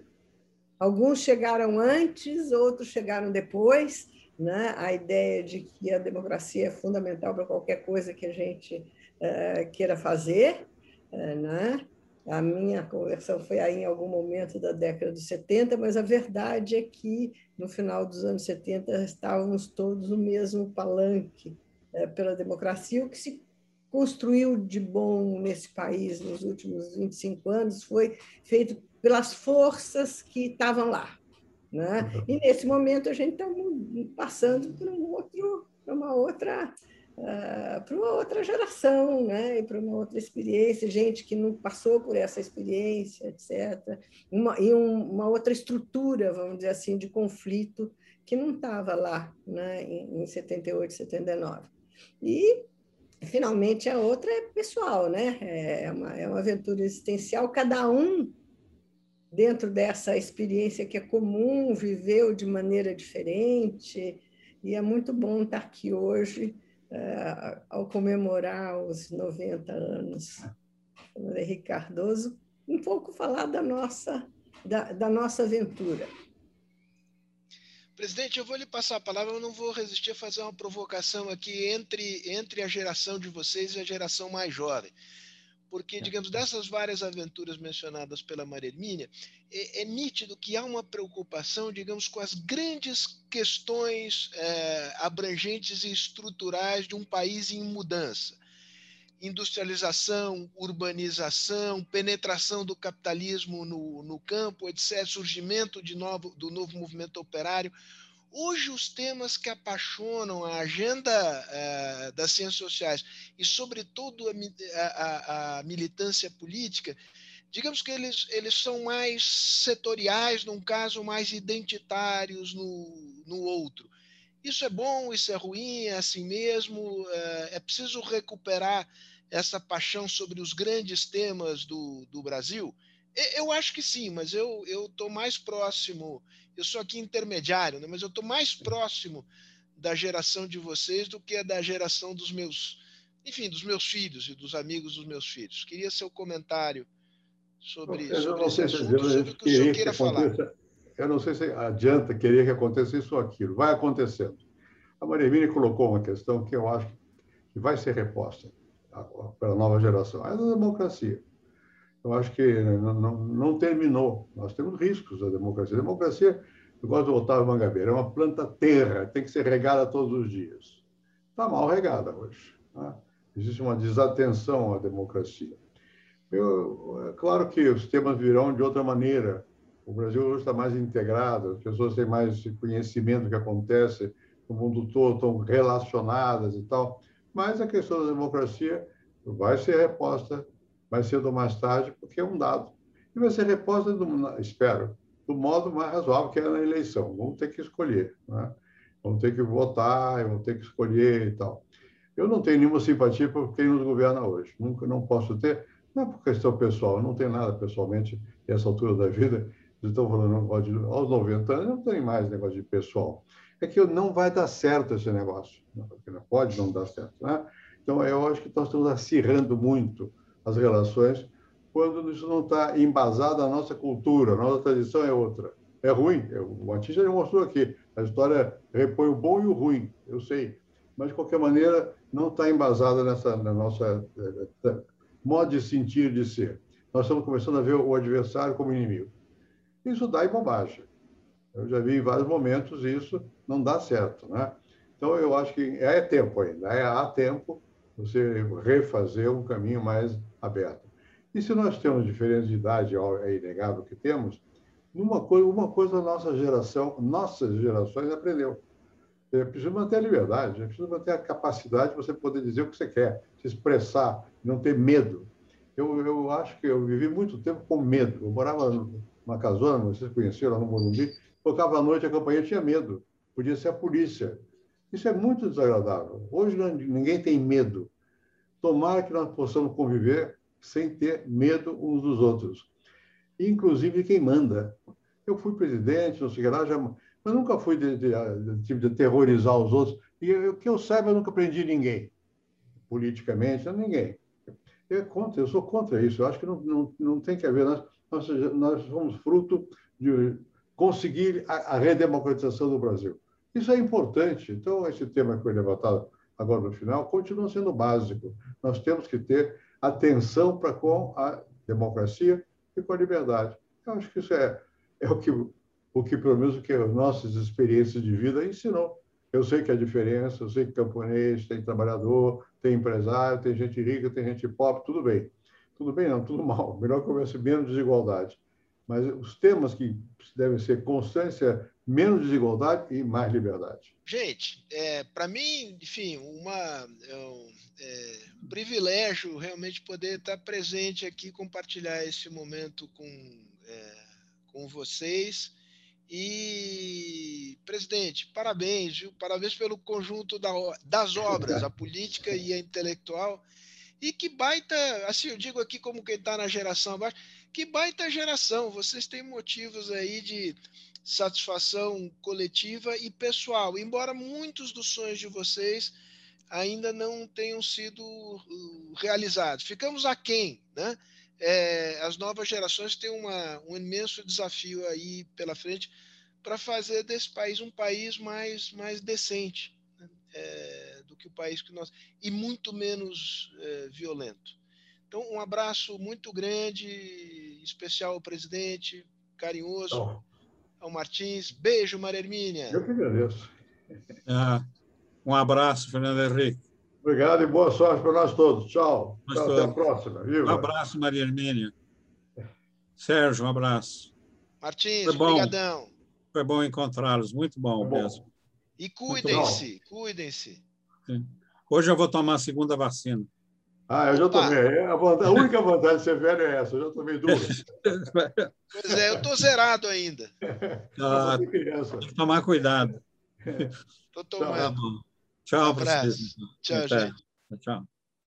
Alguns chegaram antes, outros chegaram depois. Né? A ideia de que a democracia é fundamental para qualquer coisa que a gente uh, queira fazer. Uh, né? A minha conversão foi aí em algum momento da década de 70, mas a verdade é que no final dos anos 70 estávamos todos no mesmo palanque uh, pela democracia, o que se construiu de bom nesse país nos últimos 25 anos foi feito pelas forças que estavam lá. Né? Uhum. E nesse momento a gente está passando por um outro, uma outra uh, para outra geração, né? E para uma outra experiência, gente que não passou por essa experiência, etc. Uma, e um, uma outra estrutura, vamos dizer assim, de conflito que não estava lá, né? Em, em 78, 79. E finalmente a outra é pessoal, né? É uma, é uma aventura existencial, cada um dentro dessa experiência que é comum, viveu de maneira diferente, e é muito bom estar aqui hoje, ao comemorar os 90 anos do Henrique Cardoso, um pouco falar da nossa, da, da nossa aventura. Presidente, eu vou lhe passar a palavra, eu não vou resistir a fazer uma provocação aqui entre, entre a geração de vocês e a geração mais jovem porque, digamos, dessas várias aventuras mencionadas pela Maria Hermínia, é, é nítido que há uma preocupação, digamos, com as grandes questões é, abrangentes e estruturais de um país em mudança. Industrialização, urbanização, penetração do capitalismo no, no campo, etc., surgimento de novo, do novo movimento operário. Hoje, os temas que apaixonam a agenda uh, das ciências sociais e, sobretudo, a, a, a, militância política, digamos que eles, eles são mais setoriais, num caso, mais identitários no, no outro. Isso é bom, isso é ruim, é assim mesmo, uh, é preciso recuperar essa paixão sobre os grandes temas do, do Brasil? Eu acho que sim, mas eu estou mais próximo eu sou aqui intermediário, né? mas eu estou mais próximo da geração de vocês do que da geração dos meus, enfim, dos meus filhos e dos amigos dos meus filhos. Queria seu comentário sobre, eu sobre esse assunto, sobre o que o senhor queira falar. Eu não sei se adianta querer que aconteça isso ou aquilo. Vai acontecendo. A Maria Emília colocou uma questão que eu acho que vai ser reposta pela nova geração. É a democracia eu acho que não, não, não, terminou. Nós temos riscos da democracia. A democracia, eu gosto do Otávio Mangabeira, é uma planta terra, tem que ser regada todos os dias. Está mal regada hoje. Né? Existe uma desatenção à democracia. Eu, é claro que os temas virão de outra maneira. O Brasil hoje está mais integrado, as pessoas têm mais conhecimento do que acontece no mundo todo, estão relacionadas e tal. Mas a questão da democracia vai ser reposta mais cedo ou mais tarde, porque é um dado. E vai ser reposta, do, espero, do modo mais razoável que é na eleição. Vamos ter que escolher, né? vamos ter que votar, vamos ter que escolher e tal. Eu não tenho nenhuma simpatia por quem nos governa hoje. Nunca, não posso ter, não é por questão pessoal, não tenho nada pessoalmente nessa altura da vida. Estão falando de, aos 90 anos, não tem mais negócio de pessoal. É que não vai dar certo esse negócio. Não pode não dar certo. Né? Então, eu acho que nós estamos acirrando muito as relações quando isso não está embasado na nossa cultura, a nossa tradição é outra. É ruim, o Matias já mostrou aqui, a história repõe o bom e o ruim, eu sei, mas de qualquer maneira não está embasada nessa na nossa eh, eh, modo de sentir, de ser. Nós estamos começando a ver o adversário como inimigo. Isso dá em bobagem. Eu já vi em vários momentos isso, não dá certo, né? Então eu acho que é tempo ainda, é, há tempo você refazer um caminho mais aberto. E se nós temos diferença de idade, é inegável que temos, uma coisa, uma coisa a nossa geração, nossas gerações aprendeu. É preciso manter a liberdade, é preciso manter a capacidade de você poder dizer o que você quer, se expressar, não ter medo. Eu, eu acho que eu vivi muito tempo com medo. Eu morava numa casona, vocês conheceram, lá no Morumbi, tocava à noite a campanha, tinha medo. Podia ser a polícia. Isso é muito desagradável. Hoje ninguém tem medo. Tomara que nós possamos conviver sem ter medo uns dos outros, inclusive quem manda. Eu fui presidente, não sei o que lá, já, mas nunca fui de, de, de, tipo, de terrorizar os outros. E o que eu saiba, eu nunca prendi ninguém, politicamente, ninguém. Eu, é contra, eu sou contra isso. Eu acho que não, não, não tem que haver. Nós, nós, nós somos fruto de conseguir a, a redemocratização do Brasil. Isso é importante. Então, esse tema que foi levantado agora no final continua sendo básico. Nós temos que ter atenção para com a democracia e com a liberdade. Eu acho que isso é, é o, que, o que, pelo menos, o que as nossas experiências de vida ensinou. Eu sei que a diferença, eu sei que camponês tem trabalhador, tem empresário, tem gente rica, tem gente pobre, tudo bem. Tudo bem, não, tudo mal. Melhor que houvesse menos desigualdade. Mas os temas que devem ser constância menos desigualdade e mais liberdade. Gente, é, para mim, enfim, uma, é um, é, um privilégio realmente poder estar presente aqui, compartilhar esse momento com, é, com vocês. E, presidente, parabéns, viu? Parabéns pelo conjunto da, das obras, a política e a intelectual. E que baita, assim, eu digo aqui como quem está na geração abaixo, que baita geração. Vocês têm motivos aí de satisfação coletiva e pessoal, embora muitos dos sonhos de vocês ainda não tenham sido uh, realizados. Ficamos aquém, né? É, as novas gerações têm uma, um imenso desafio aí pela frente para fazer desse país um país mais, mais decente né? é, do que o país que nós e muito menos é, violento. Então, um abraço muito grande, especial ao presidente, carinhoso. Ao Martins. Beijo, Maria Hermínia. Eu que agradeço. Ah, um abraço, Fernando Henrique. Obrigado e boa sorte para nós todos. Tchau. Nós Tchau todos. Até a próxima. Viva. Um abraço, Maria Hermínia. Sérgio, um abraço. Martins, Foi bom. Obrigadão. Foi bom encontrá-los. Muito bom, bom, mesmo. E cuidem-se, cuidem-se. Hoje eu vou tomar a segunda vacina. Ah, eu já tomei. É, a, vantagem, a, única vantagem de ser velho é essa. Eu já tomei duas. Pois é, eu estou zerado ainda. Ah, tem que tomar cuidado. Estou tomando. Tchau, um vocês. Tchau, gente. Tchau.